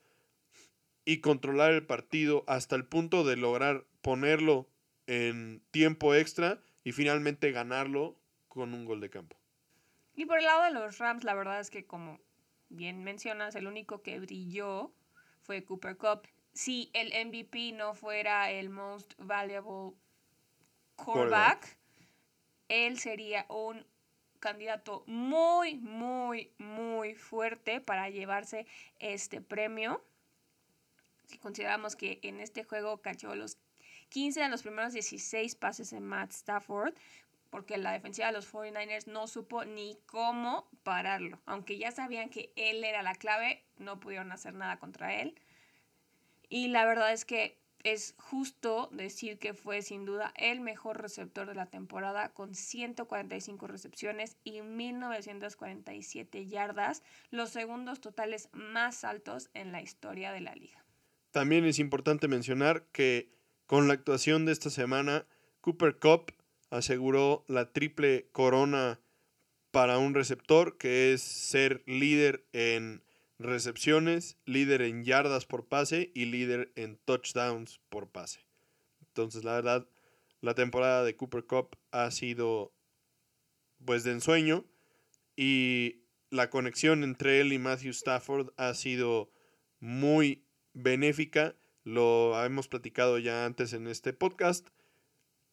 y controlar el partido hasta el punto de lograr ponerlo en tiempo extra y finalmente ganarlo con un gol de campo. Y por el lado de los Rams, la verdad es que como bien mencionas, el único que brilló fue Cooper Cup. Si el MVP no fuera el most valuable quarterback, él sería un candidato muy, muy, muy fuerte para llevarse este premio. Si consideramos que en este juego cachó los 15 de los primeros 16 pases en Matt Stafford, porque la defensiva de los 49ers no supo ni cómo pararlo. Aunque ya sabían que él era la clave, no pudieron hacer nada contra él. Y la verdad es que es justo decir que fue sin duda el mejor receptor de la temporada con 145 recepciones y 1947 yardas, los segundos totales más altos en la historia de la liga. También es importante mencionar que con la actuación de esta semana, Cooper Cup aseguró la triple corona para un receptor, que es ser líder en recepciones, líder en yardas por pase y líder en touchdowns por pase. Entonces, la verdad, la temporada de Cooper Cup ha sido pues de ensueño y la conexión entre él y Matthew Stafford ha sido muy benéfica. Lo hemos platicado ya antes en este podcast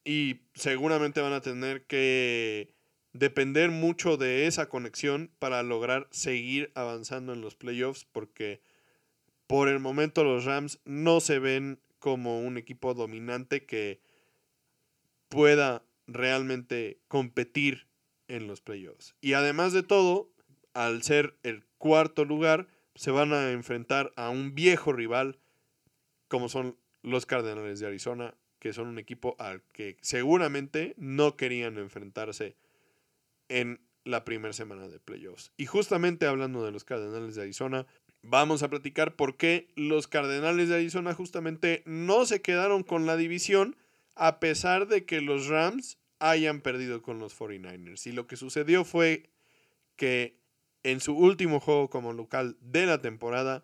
y seguramente van a tener que depender mucho de esa conexión para lograr seguir avanzando en los playoffs porque por el momento los Rams no se ven como un equipo dominante que pueda realmente competir en los playoffs. Y además de todo, al ser el cuarto lugar, se van a enfrentar a un viejo rival como son los Cardenales de Arizona, que son un equipo al que seguramente no querían enfrentarse en la primera semana de playoffs. Y justamente hablando de los Cardenales de Arizona, vamos a platicar por qué los Cardenales de Arizona justamente no se quedaron con la división a pesar de que los Rams hayan perdido con los 49ers. Y lo que sucedió fue que en su último juego como local de la temporada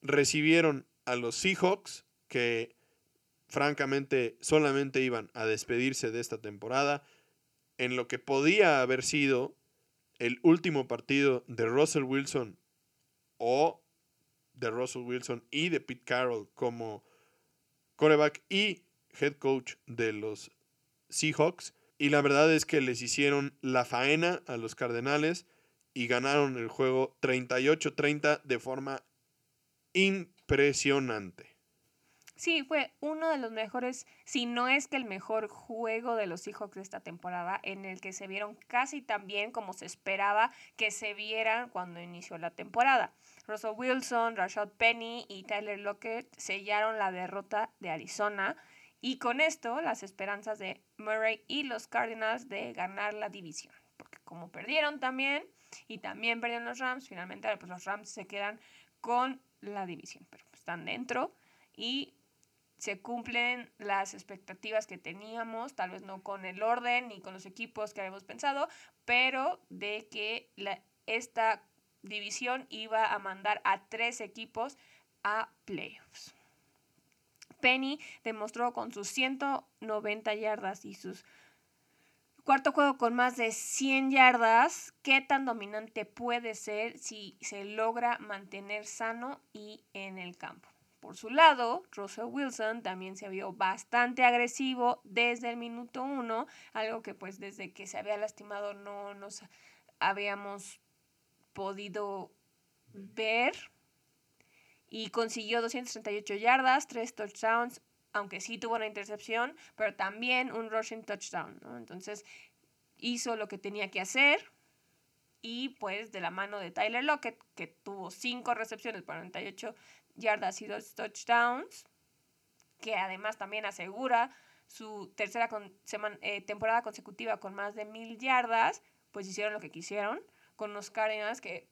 recibieron a los Seahawks que francamente solamente iban a despedirse de esta temporada en lo que podía haber sido el último partido de Russell Wilson o de Russell Wilson y de Pete Carroll como coreback y head coach de los Seahawks. Y la verdad es que les hicieron la faena a los Cardenales y ganaron el juego 38-30 de forma impresionante. Sí, fue uno de los mejores, si no es que el mejor juego de los Seahawks de esta temporada, en el que se vieron casi tan bien como se esperaba que se vieran cuando inició la temporada. Russell Wilson, Rashad Penny y Tyler Lockett sellaron la derrota de Arizona y con esto las esperanzas de Murray y los Cardinals de ganar la división. Porque como perdieron también y también perdieron los Rams, finalmente pues los Rams se quedan con la división, pero están dentro y se cumplen las expectativas que teníamos, tal vez no con el orden ni con los equipos que habíamos pensado, pero de que esta división iba a mandar a tres equipos a playoffs. Penny demostró con sus 190 yardas y sus cuarto juego con más de 100 yardas qué tan dominante puede ser si se logra mantener sano y en el campo. Por su lado, Russell Wilson también se vio bastante agresivo desde el minuto uno, algo que pues desde que se había lastimado no nos habíamos podido ver. Y consiguió 238 yardas, 3 touchdowns, aunque sí tuvo una intercepción, pero también un rushing touchdown. Entonces hizo lo que tenía que hacer. Y pues de la mano de Tyler Lockett, que tuvo 5 recepciones, 48 yardas y dos touchdowns, que además también asegura su tercera eh, temporada consecutiva con más de mil yardas, pues hicieron lo que quisieron con los Cardinals que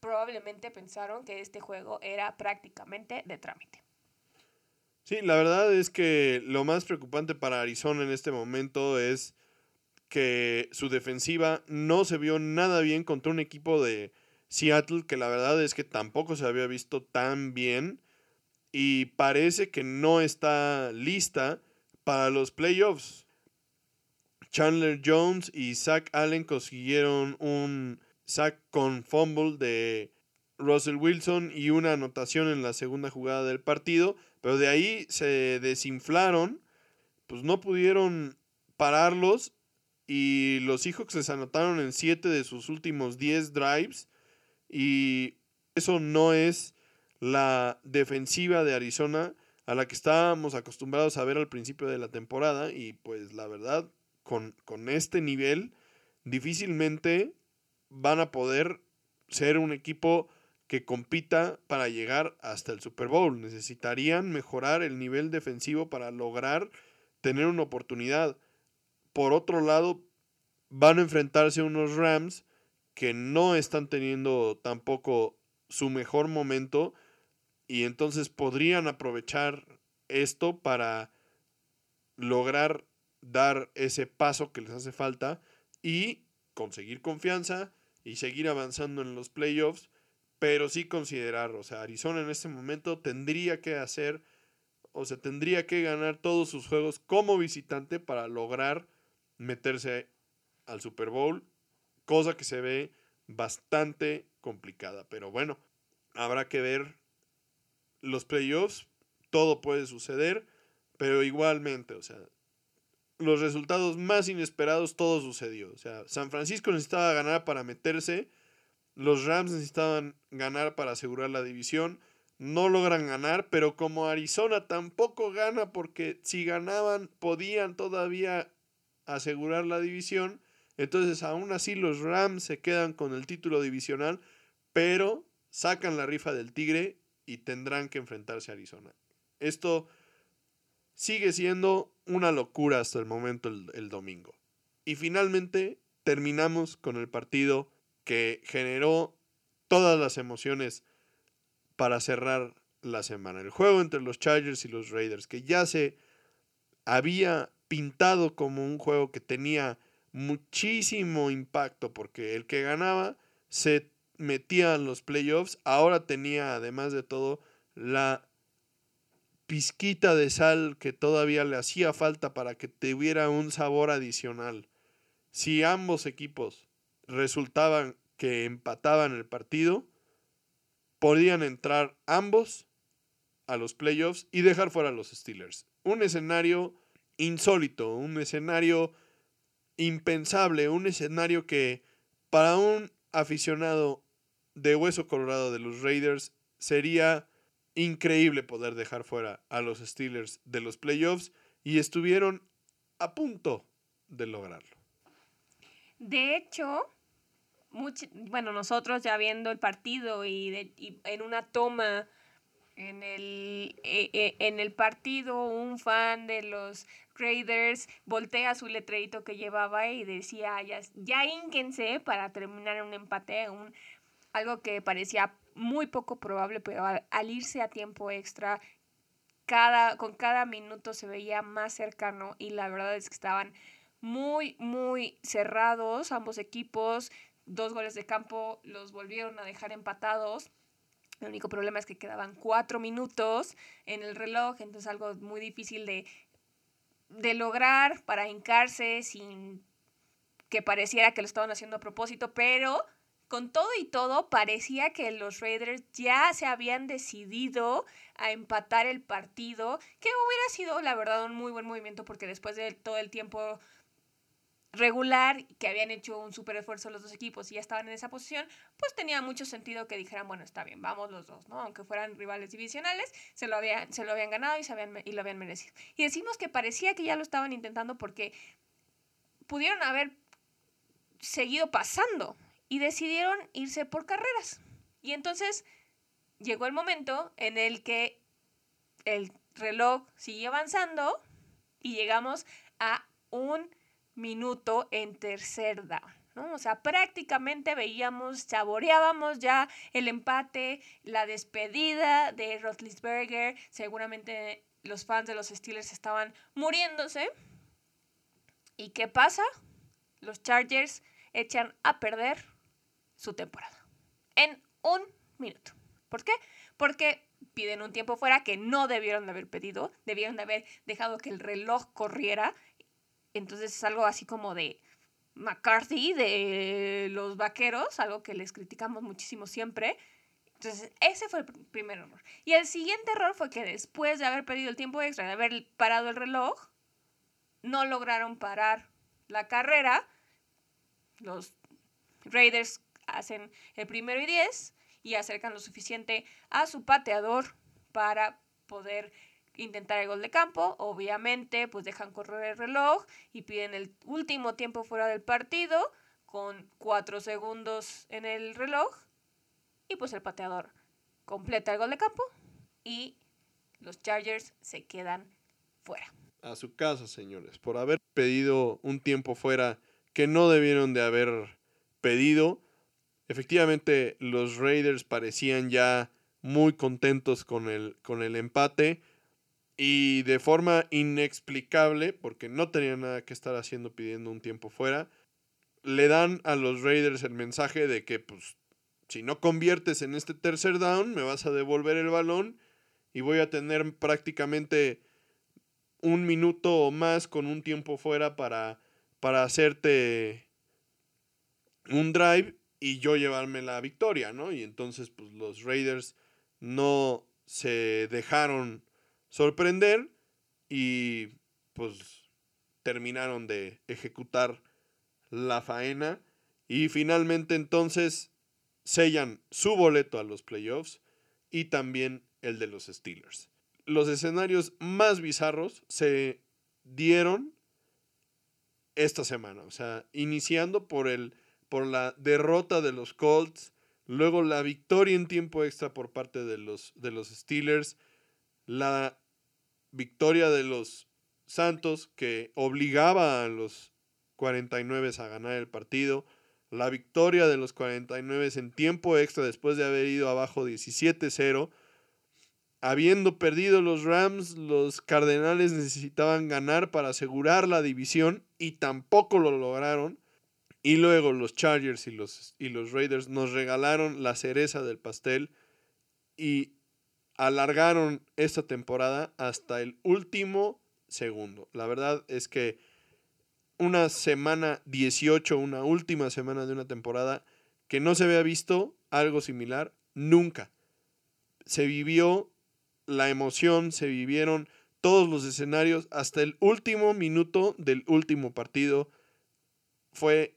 probablemente pensaron que este juego era prácticamente de trámite. Sí, la verdad es que lo más preocupante para Arizona en este momento es que su defensiva no se vio nada bien contra un equipo de Seattle, que la verdad es que tampoco se había visto tan bien y parece que no está lista para los playoffs. Chandler Jones y Zach Allen consiguieron un sack con fumble de Russell Wilson y una anotación en la segunda jugada del partido, pero de ahí se desinflaron, pues no pudieron pararlos y los Seahawks les anotaron en 7 de sus últimos 10 drives y eso no es la defensiva de Arizona a la que estábamos acostumbrados a ver al principio de la temporada y pues la verdad con, con este nivel difícilmente van a poder ser un equipo que compita para llegar hasta el Super Bowl. Necesitarían mejorar el nivel defensivo para lograr tener una oportunidad. Por otro lado, van a enfrentarse a unos Rams que no están teniendo tampoco su mejor momento y entonces podrían aprovechar esto para lograr dar ese paso que les hace falta y conseguir confianza y seguir avanzando en los playoffs, pero sí considerar, o sea, Arizona en este momento tendría que hacer, o sea, tendría que ganar todos sus juegos como visitante para lograr meterse al Super Bowl, cosa que se ve bastante complicada, pero bueno, habrá que ver los playoffs, todo puede suceder, pero igualmente, o sea, los resultados más inesperados, todo sucedió. O sea, San Francisco necesitaba ganar para meterse, los Rams necesitaban ganar para asegurar la división, no logran ganar, pero como Arizona tampoco gana porque si ganaban podían todavía asegurar la división, entonces aún así los Rams se quedan con el título divisional, pero sacan la rifa del Tigre y tendrán que enfrentarse a Arizona. Esto sigue siendo una locura hasta el momento el, domingo. Y finalmente terminamos con el partido que generó todas las emociones para cerrar la semana. El juego entre los Chargers y los Raiders, que ya se había pintado como un juego que tenía muchísimo impacto, porque el que ganaba se metía en los playoffs, ahora tenía además de todo la pizquita de sal que todavía le hacía falta para que tuviera un sabor adicional. Si ambos equipos resultaban que empataban el partido, podían entrar ambos a los playoffs y dejar fuera a los Steelers. Un escenario insólito, un escenario impensable, un escenario que para un aficionado de hueso colorado de los Raiders sería increíble poder dejar fuera a los Steelers de los playoffs y estuvieron a punto de lograrlo. De hecho, bueno, nosotros ya viendo el partido y, en una toma en el, e, e, en el partido, un fan de los Raiders voltea su letrerito que llevaba y decía, ya, ya ínquense para terminar un empate, un, algo que parecía muy poco probable, pero al, irse a tiempo extra, cada, con cada minuto se veía más cercano y la verdad es que estaban muy, muy cerrados ambos equipos. Dos goles de campo los volvieron a dejar empatados. El único problema es que quedaban cuatro minutos en el reloj, entonces algo muy difícil de, de lograr para hincarse sin que pareciera que lo estaban haciendo a propósito, pero con todo y todo, parecía que los Raiders ya se habían decidido a empatar el partido, que hubiera sido, la verdad, un muy buen movimiento porque después de todo el tiempo regular, que habían hecho un súper esfuerzo los dos equipos y ya estaban en esa posición, pues tenía mucho sentido que dijeran, bueno, está bien, vamos los dos, ¿no? Aunque fueran rivales divisionales, se lo habían, se lo habían ganado y, se habían, y lo habían merecido. Y decimos que parecía que ya lo estaban intentando porque pudieron haber seguido pasando, y decidieron irse por carreras. Y entonces llegó el momento en el que el reloj sigue avanzando y llegamos a un minuto en tercer down. ¿no? O sea, prácticamente veíamos, saboreábamos ya el empate, la despedida de Roethlisberger. Seguramente los fans de los Steelers estaban muriéndose. ¿Y qué pasa? Los Chargers echan a perder su temporada. En un minuto. ¿Por qué? Porque piden un tiempo fuera que no debieron de haber pedido, debieron de haber dejado que el reloj corriera. Entonces es algo así como de McCarthy, de los vaqueros, algo que les criticamos muchísimo siempre. Entonces, ese fue el primer error. Y el siguiente error fue que después de haber pedido el tiempo extra, de haber parado el reloj, no lograron parar la carrera, los Raiders hacen el primero y diez y acercan lo suficiente a su pateador para poder intentar el gol de campo. Obviamente, pues dejan correr el reloj y piden el último tiempo fuera del partido con cuatro segundos en el reloj. Y pues el pateador completa el gol de campo y los Chargers se quedan fuera. A su casa, señores, por haber pedido un tiempo fuera que no debieron de haber pedido. Efectivamente, los Raiders parecían ya muy contentos con el, con el empate y de forma inexplicable, porque no tenían nada que estar haciendo pidiendo un tiempo fuera, le dan a los Raiders el mensaje de que pues si no conviertes en este tercer down, me vas a devolver el balón y voy a tener prácticamente un minuto o más con un tiempo fuera para, para hacerte un drive y yo llevarme la victoria, ¿no? Y entonces pues los Raiders no se dejaron sorprender y pues terminaron de ejecutar la faena y finalmente entonces sellan su boleto a los playoffs y también el de los Steelers. Los escenarios más bizarros se dieron esta semana, o sea, iniciando por el por la derrota de los Colts, luego la victoria en tiempo extra por parte de los, de los Steelers, la victoria de los Santos que obligaba a los 49 a ganar el partido. La victoria de los 49 en tiempo extra después de haber ido abajo 17-0. Habiendo perdido los Rams, los Cardenales necesitaban ganar para asegurar la división y tampoco lo lograron. Y luego los Chargers y los, y los Raiders nos regalaron la cereza del pastel y alargaron esta temporada hasta el último segundo. La verdad es que una semana 18, una última semana de una temporada que no se había visto algo similar nunca. Se vivió la emoción, se vivieron todos los escenarios hasta el último minuto del último partido. Fue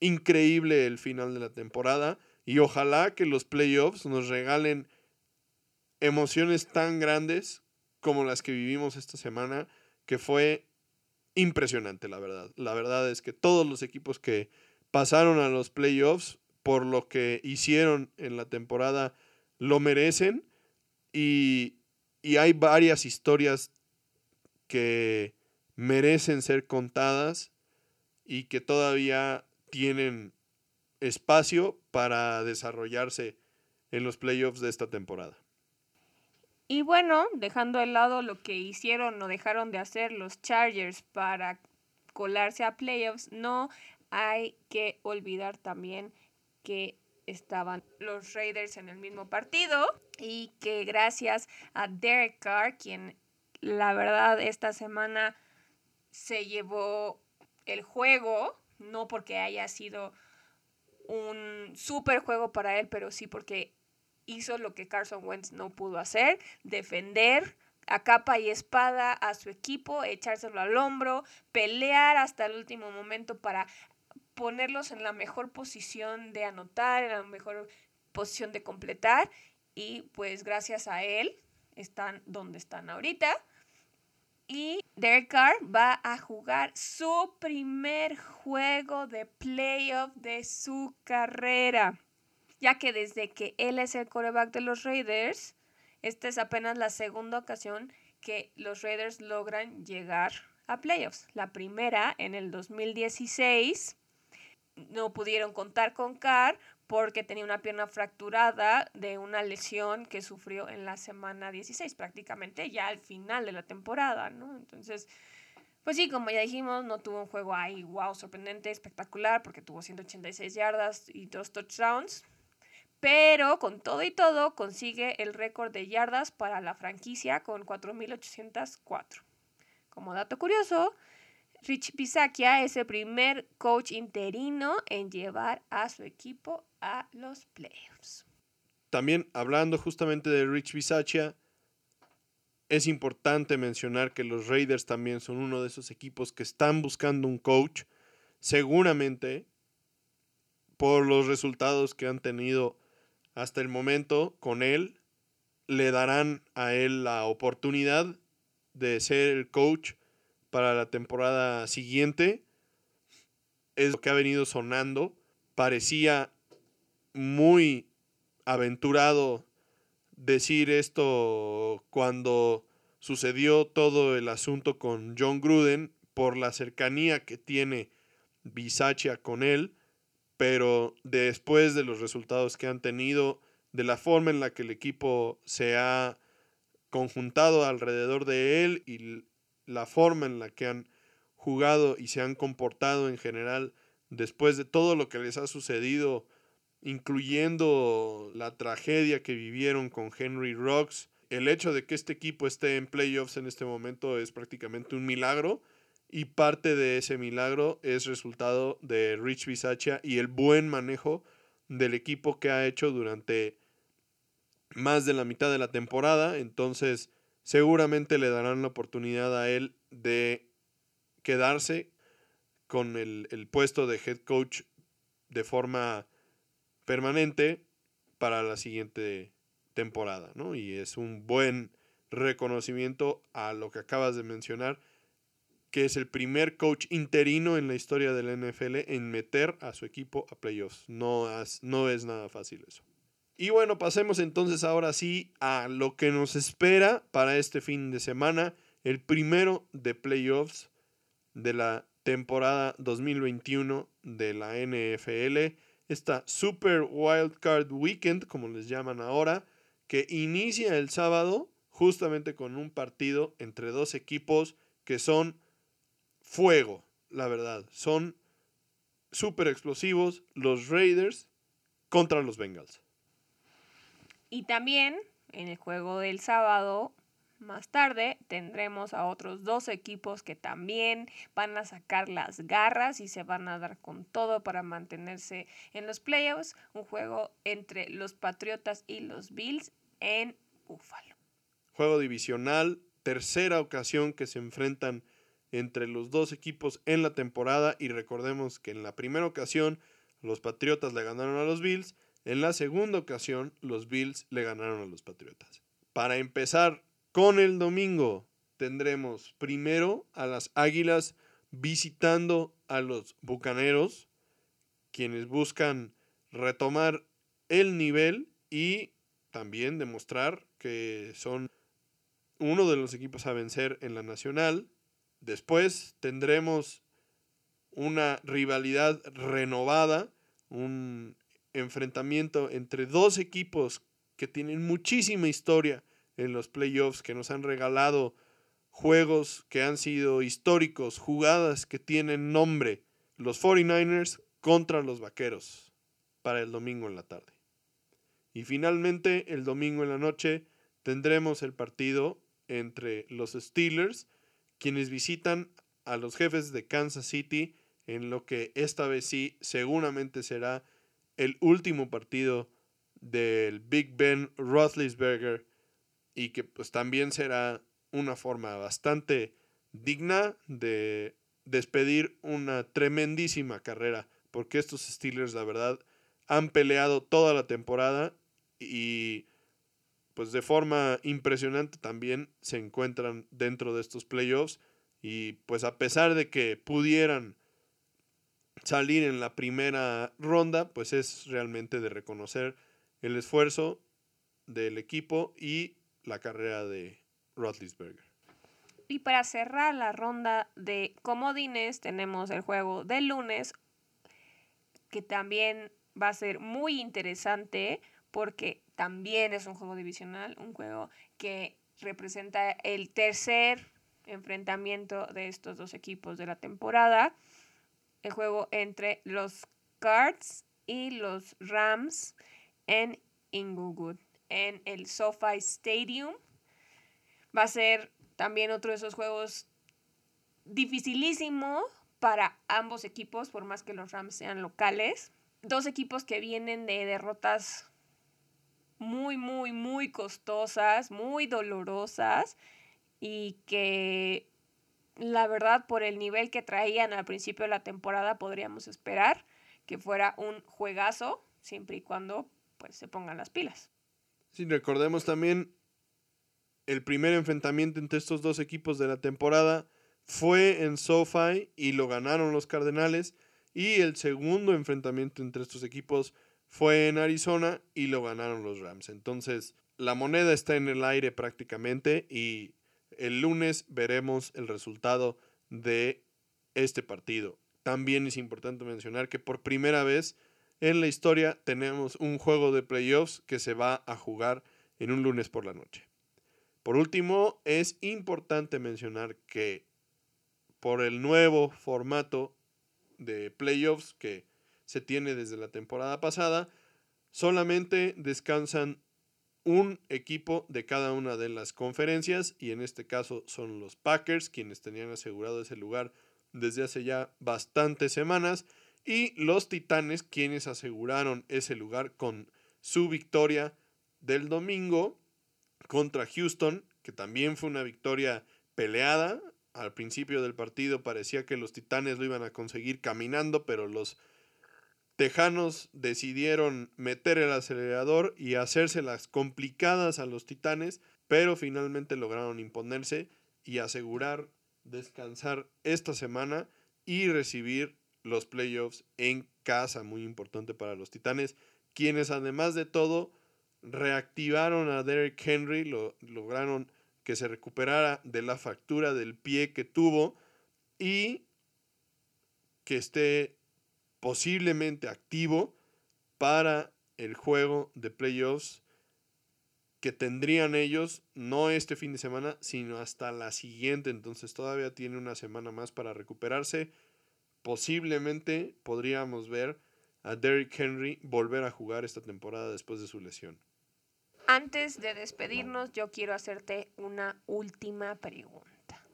increíble el final de la temporada y ojalá que los playoffs nos regalen emociones tan grandes como las que vivimos esta semana, que fue impresionante, la verdad. La verdad es que todos los equipos que pasaron a los playoffs por lo que hicieron en la temporada lo merecen y, y hay varias historias que merecen ser contadas y que todavía tienen espacio para desarrollarse en los playoffs de esta temporada. Y bueno, dejando de lado lo que hicieron o dejaron de hacer los Chargers para colarse a playoffs, no hay que olvidar también que estaban los Raiders en el mismo partido y que gracias a Derek Carr, quien la verdad esta semana se llevó el juego, no porque haya sido un super juego para él, pero sí porque hizo lo que Carson Wentz no pudo hacer, defender a capa y espada a su equipo, echárselo al hombro, pelear hasta el último momento para ponerlos en la mejor posición de anotar, en la mejor posición de completar y pues gracias a él están donde están ahorita. Y Derek Carr va a jugar su primer juego de playoff de su carrera ya que desde que él es el coreback de los Raiders, esta es apenas la segunda ocasión que los Raiders logran llegar a playoffs. La primera en el 2016 no pudieron contar con Carr porque tenía una pierna fracturada de una lesión que sufrió en la semana 16, prácticamente ya al final de la temporada, ¿no? Entonces, pues sí, como ya dijimos, no tuvo un juego ahí, wow, sorprendente, espectacular, porque tuvo 186 yardas y dos touchdowns, pero con todo y todo consigue el récord de yardas para la franquicia con 4.804. Como dato curioso, Rich Bisaccia es el primer coach interino en llevar a su equipo a los playoffs. También hablando justamente de Rich Bisaccia, es importante mencionar que los Raiders también son uno de esos equipos que están buscando un coach. Seguramente, por los resultados que han tenido hasta el momento con él, le darán a él la oportunidad de ser el coach para la temporada siguiente. Es lo que ha venido sonando. Parecía muy aventurado decir esto cuando sucedió todo el asunto con John Gruden por la cercanía que tiene Bisaccia con él, pero después de los resultados que han tenido, de la forma en la que el equipo se ha conjuntado alrededor de él y la forma en la que han jugado y se han comportado en general después de todo lo que les ha sucedido, incluyendo la tragedia que vivieron con Henry Rocks. El hecho de que este equipo esté en playoffs en este momento es prácticamente un milagro y parte de ese milagro es resultado de Rich Bisaccia y el buen manejo del equipo que ha hecho durante más de la mitad de la temporada. Entonces, seguramente le darán la oportunidad a él de quedarse con el, el puesto de head coach de forma permanente para la siguiente temporada, ¿no? Y es un buen reconocimiento a lo que acabas de mencionar, que es el primer coach interino en la historia del NFL en meter a su equipo a playoffs. No, no es nada fácil eso. Y bueno, pasemos entonces ahora sí a lo que nos espera para este fin de semana, el primero de playoffs de la temporada 2021 de la NFL, esta Super Wild Card Weekend, como les llaman ahora, que inicia el sábado justamente con un partido entre dos equipos que son fuego, la verdad. Son súper explosivos los Raiders contra los Bengals. Y también en el juego del sábado, más tarde, tendremos a otros dos equipos que también van a sacar las garras y se van a dar con todo para mantenerse en los playoffs. Un juego entre los Patriotas y los Bills en Buffalo. Juego divisional, tercera ocasión que se enfrentan entre los dos equipos en la temporada y recordemos que en la primera ocasión los Patriotas le ganaron a los Bills, en la segunda ocasión los Bills le ganaron a los Patriotas. Para empezar con el domingo tendremos primero a las Águilas visitando a los Bucaneros, quienes buscan retomar el nivel y también demostrar que son uno de los equipos a vencer en la nacional. Después tendremos una rivalidad renovada, un enfrentamiento entre dos equipos que tienen muchísima historia en los playoffs, que nos han regalado juegos que han sido históricos, jugadas que tienen nombre, los 49ers contra los Vaqueros, para el domingo en la tarde. Y finalmente, el domingo en la noche, tendremos el partido entre los Steelers, quienes visitan a los jefes de Kansas City, en lo que esta vez sí seguramente será el último partido del Big Ben Roethlisberger y que pues también será una forma bastante digna de despedir una tremendísima carrera porque estos Steelers la verdad han peleado toda la temporada y pues de forma impresionante también se encuentran dentro de estos playoffs y pues a pesar de que pudieran salir en la primera ronda, pues es realmente de reconocer el esfuerzo del equipo y la carrera de Roethlisberger. Y para cerrar la ronda de comodines tenemos el juego del lunes que también va a ser muy interesante porque también es un juego divisional, un juego que representa el tercer enfrentamiento de estos dos equipos de la temporada el juego entre los Cards y los Rams en Inglewood, en el SoFi Stadium. Va a ser también otro de esos juegos dificilísimo para ambos equipos, por más que los Rams sean locales. Dos equipos que vienen de derrotas muy, muy, muy costosas, muy dolorosas. y que la verdad por el nivel que traían al principio de la temporada podríamos esperar que fuera un juegazo siempre y cuando pues se pongan las pilas. Sí, recordemos también el primer enfrentamiento entre estos dos equipos de la temporada fue en SoFi y lo ganaron los Cardenales y el segundo enfrentamiento entre estos equipos fue en Arizona y lo ganaron los Rams. Entonces, la moneda está en el aire prácticamente y el lunes veremos el resultado de este partido. También es importante mencionar que por primera vez en la historia tenemos un juego de playoffs que se va a jugar en un lunes por la noche. Por último, es importante mencionar que por el nuevo formato de playoffs que se tiene desde la temporada pasada, solamente descansan un equipo de cada una de las conferencias y en este caso son los Packers quienes tenían asegurado ese lugar desde hace ya bastantes semanas y los Titanes quienes aseguraron ese lugar con su victoria del domingo contra Houston, que también fue una victoria peleada. Al principio del partido parecía que los Titanes lo iban a conseguir caminando, pero los Tejanos decidieron meter el acelerador y hacérselas complicadas a los Titanes, pero finalmente lograron imponerse y asegurar descansar esta semana y recibir los playoffs en casa, muy importante para los Titanes, quienes además de todo reactivaron a Derek Henry, lo, lograron que se recuperara de la fractura del pie que tuvo y que esté posiblemente activo para el juego de playoffs que tendrían ellos no este fin de semana, sino hasta la siguiente. Entonces todavía tiene una semana más para recuperarse. Posiblemente podríamos ver a Derrick Henry volver a jugar esta temporada después de su lesión. Antes de despedirnos, yo quiero hacerte una última pregunta.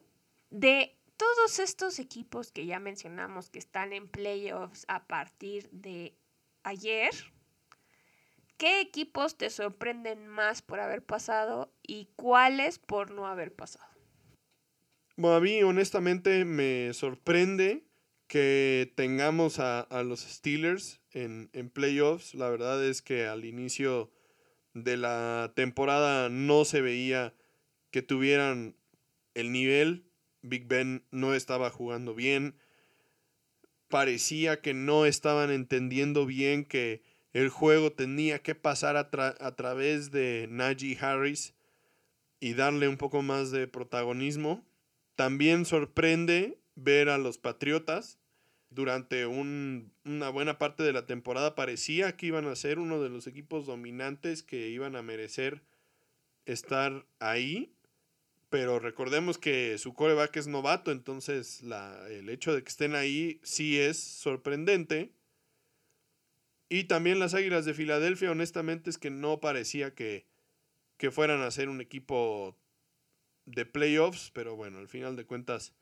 De todos estos equipos que ya mencionamos que están en playoffs a partir de ayer, ¿qué equipos te sorprenden más por haber pasado y cuáles por no haber pasado? Bueno, a mí honestamente me sorprende que tengamos a, los Steelers en, en, playoffs. La verdad es que al inicio de la temporada no se veía que tuvieran el nivel. Big Ben no estaba jugando bien. Parecía que no estaban entendiendo bien que el juego tenía que pasar a, través de Najee Harris y darle un poco más de protagonismo. También sorprende ver a los Patriotas. Durante una buena parte de la temporada parecía que iban a ser uno de los equipos dominantes que iban a merecer estar ahí. Pero recordemos que su coreback es novato, entonces la, el hecho de que estén ahí sí es sorprendente. Y también las Águilas de Filadelfia, honestamente, es que no parecía que, que fueran a ser un equipo de playoffs, pero bueno, al final de cuentas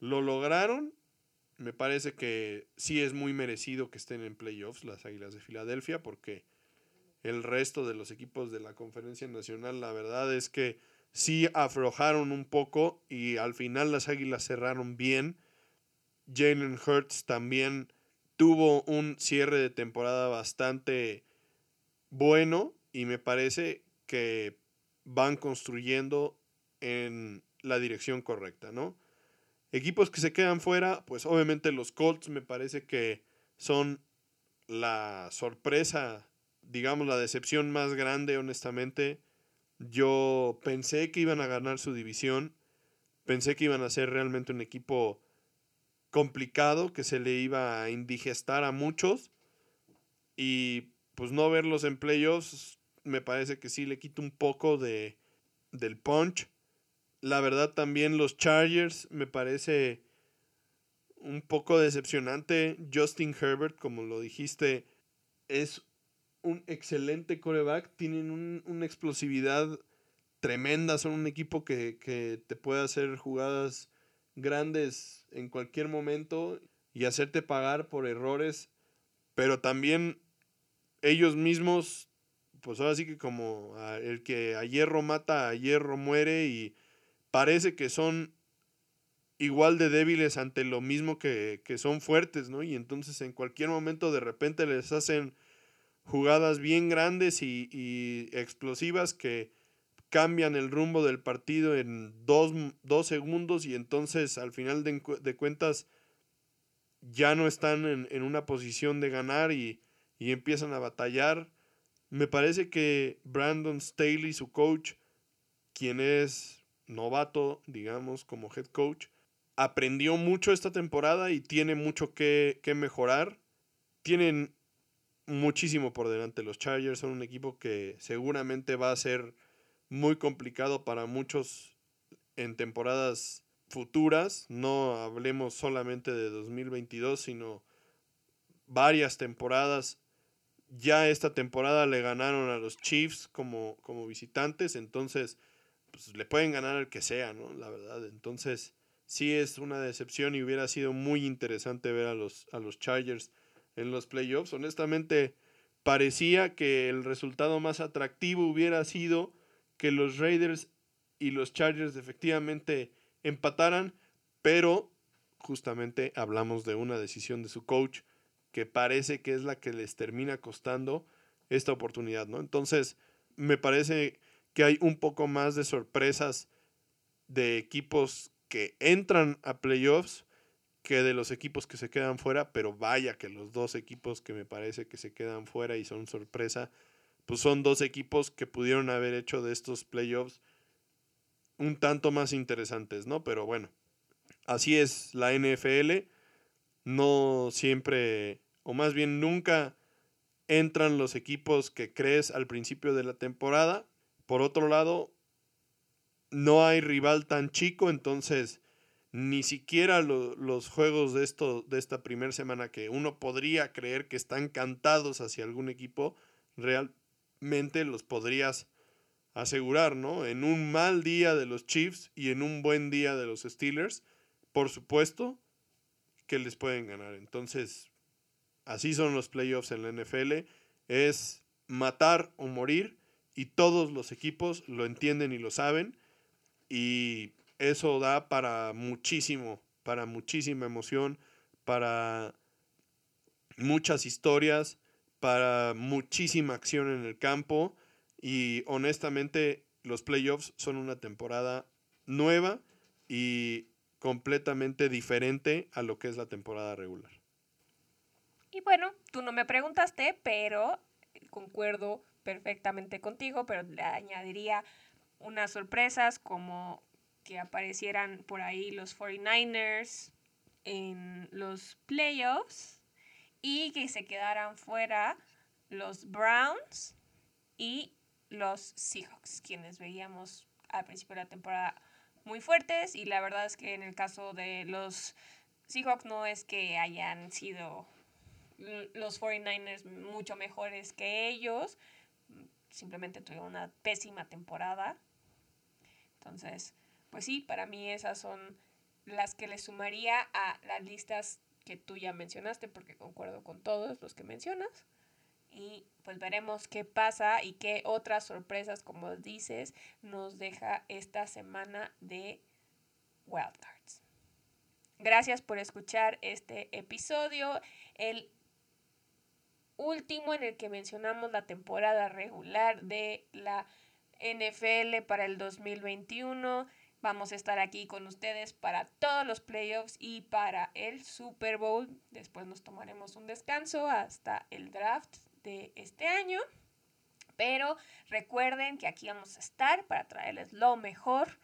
lo lograron. Me parece que sí es muy merecido que estén en playoffs las Águilas de Filadelfia, porque el resto de los equipos de la Conferencia Nacional, la verdad es que sí aflojaron un poco y al final las Águilas cerraron bien. Jalen Hurts también tuvo un cierre de temporada bastante bueno y me parece que van construyendo en la dirección correcta, ¿no? Equipos que se quedan fuera, pues obviamente los Colts me parece que son la sorpresa, digamos la decepción más grande, honestamente. Yo pensé que iban a ganar su división, pensé que iban a ser realmente un equipo complicado, que se le iba a indigestar a muchos y pues no verlos en playoffs me parece que sí le quita un poco de, del punch la verdad también los Chargers me parece un poco decepcionante. Justin Herbert, como lo dijiste, es un excelente coreback. Tienen una explosividad tremenda. Son un equipo que, que te puede hacer jugadas grandes en cualquier momento y hacerte pagar por errores. Pero también ellos mismos, pues ahora sí que como el que a hierro mata, a hierro muere y parece que son igual de débiles ante lo mismo que, que, son fuertes, ¿no? Y entonces en cualquier momento de repente les hacen jugadas bien grandes y, y explosivas que cambian el rumbo del partido en dos, dos segundos y entonces al final de, de cuentas ya no están en, en, una posición de ganar y, y empiezan a batallar. Me parece que Brandon Staley, su coach, quien es novato, digamos, como head coach, aprendió mucho esta temporada y tiene mucho que, que, mejorar. Tienen muchísimo por delante. Los Chargers son un equipo que seguramente va a ser muy complicado para muchos en temporadas futuras. No hablemos solamente de 2022, sino varias temporadas. Ya esta temporada le ganaron a los Chiefs como, como visitantes, entonces pues, le pueden ganar al que sea, ¿no? La verdad. Entonces sí es una decepción y hubiera sido muy interesante ver a los, a los Chargers en los playoffs. Honestamente, parecía que el resultado más atractivo hubiera sido que los Raiders y los Chargers efectivamente empataran, pero justamente hablamos de una decisión de su coach que parece que es la que les termina costando esta oportunidad, ¿no? Entonces, me parece que hay un poco más de sorpresas de equipos que entran a playoffs que de los equipos que se quedan fuera, pero vaya que los dos equipos que me parece que se quedan fuera y son sorpresa, pues son dos equipos que pudieron haber hecho de estos playoffs un tanto más interesantes, ¿no? Pero bueno, así es la NFL, no siempre, o más bien nunca entran los equipos que crees al principio de la temporada. Por otro lado, no hay rival tan chico, entonces ni siquiera los juegos de, esto, de esta primera semana que uno podría creer que están cantados hacia algún equipo, realmente los podrías asegurar, ¿no? En un mal día de los Chiefs y en un buen día de los Steelers, por supuesto que les pueden ganar. Entonces, así son los playoffs en la NFL, es matar o morir y todos los equipos lo entienden y lo saben y eso da para muchísimo, para muchísima emoción, para muchas historias, para muchísima acción en el campo y honestamente los playoffs son una temporada nueva y completamente diferente a lo que es la temporada regular. Y bueno, tú no me preguntaste, pero concuerdo perfectamente contigo, pero le añadiría unas sorpresas como que aparecieran por ahí los 49ers en los playoffs y que se quedaran fuera los Browns y los Seahawks, quienes veíamos al principio de la temporada muy fuertes. Y la verdad es que en el caso de los Seahawks no es que hayan sido los 49ers mucho mejores que ellos, simplemente tuvieron una pésima temporada. Entonces, pues sí, para mí esas son las que le sumaría a las listas que tú ya mencionaste, porque concuerdo con todos los que mencionas. Y pues veremos qué pasa y qué otras sorpresas, como dices, nos deja esta semana de Wildcards. Gracias por escuchar este episodio, el último en el que mencionamos la temporada regular de la NFL para el 2021. Vamos a estar aquí con ustedes para todos los playoffs y para el Super Bowl. Después nos tomaremos un descanso hasta el draft de este año. Pero recuerden que aquí vamos a estar para traerles lo mejor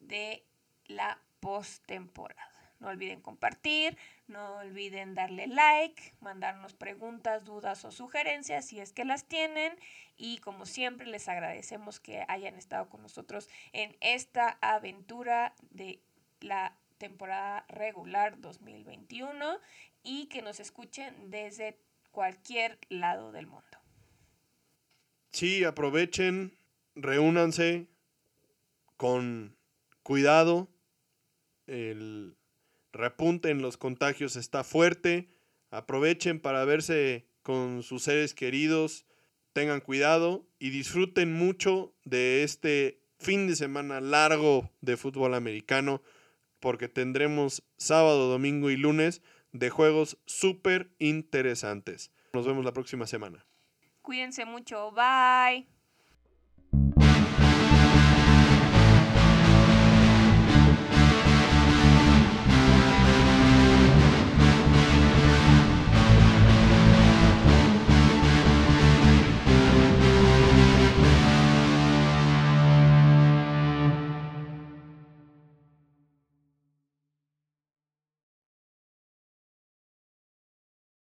de la postemporada. No olviden compartir, no olviden darle like, mandarnos preguntas, dudas o sugerencias si es que las tienen. Y como siempre les agradecemos que hayan estado con nosotros en esta aventura de la temporada regular 2021 y que nos escuchen desde cualquier lado del mundo. Sí, aprovechen, reúnanse con cuidado. El repunte en los contagios está fuerte. Aprovechen para verse con sus seres queridos. Tengan cuidado y disfruten mucho de este fin de semana largo de fútbol americano porque tendremos sábado, domingo y lunes de juegos súper interesantes. Nos vemos la próxima semana. Cuídense mucho. Bye.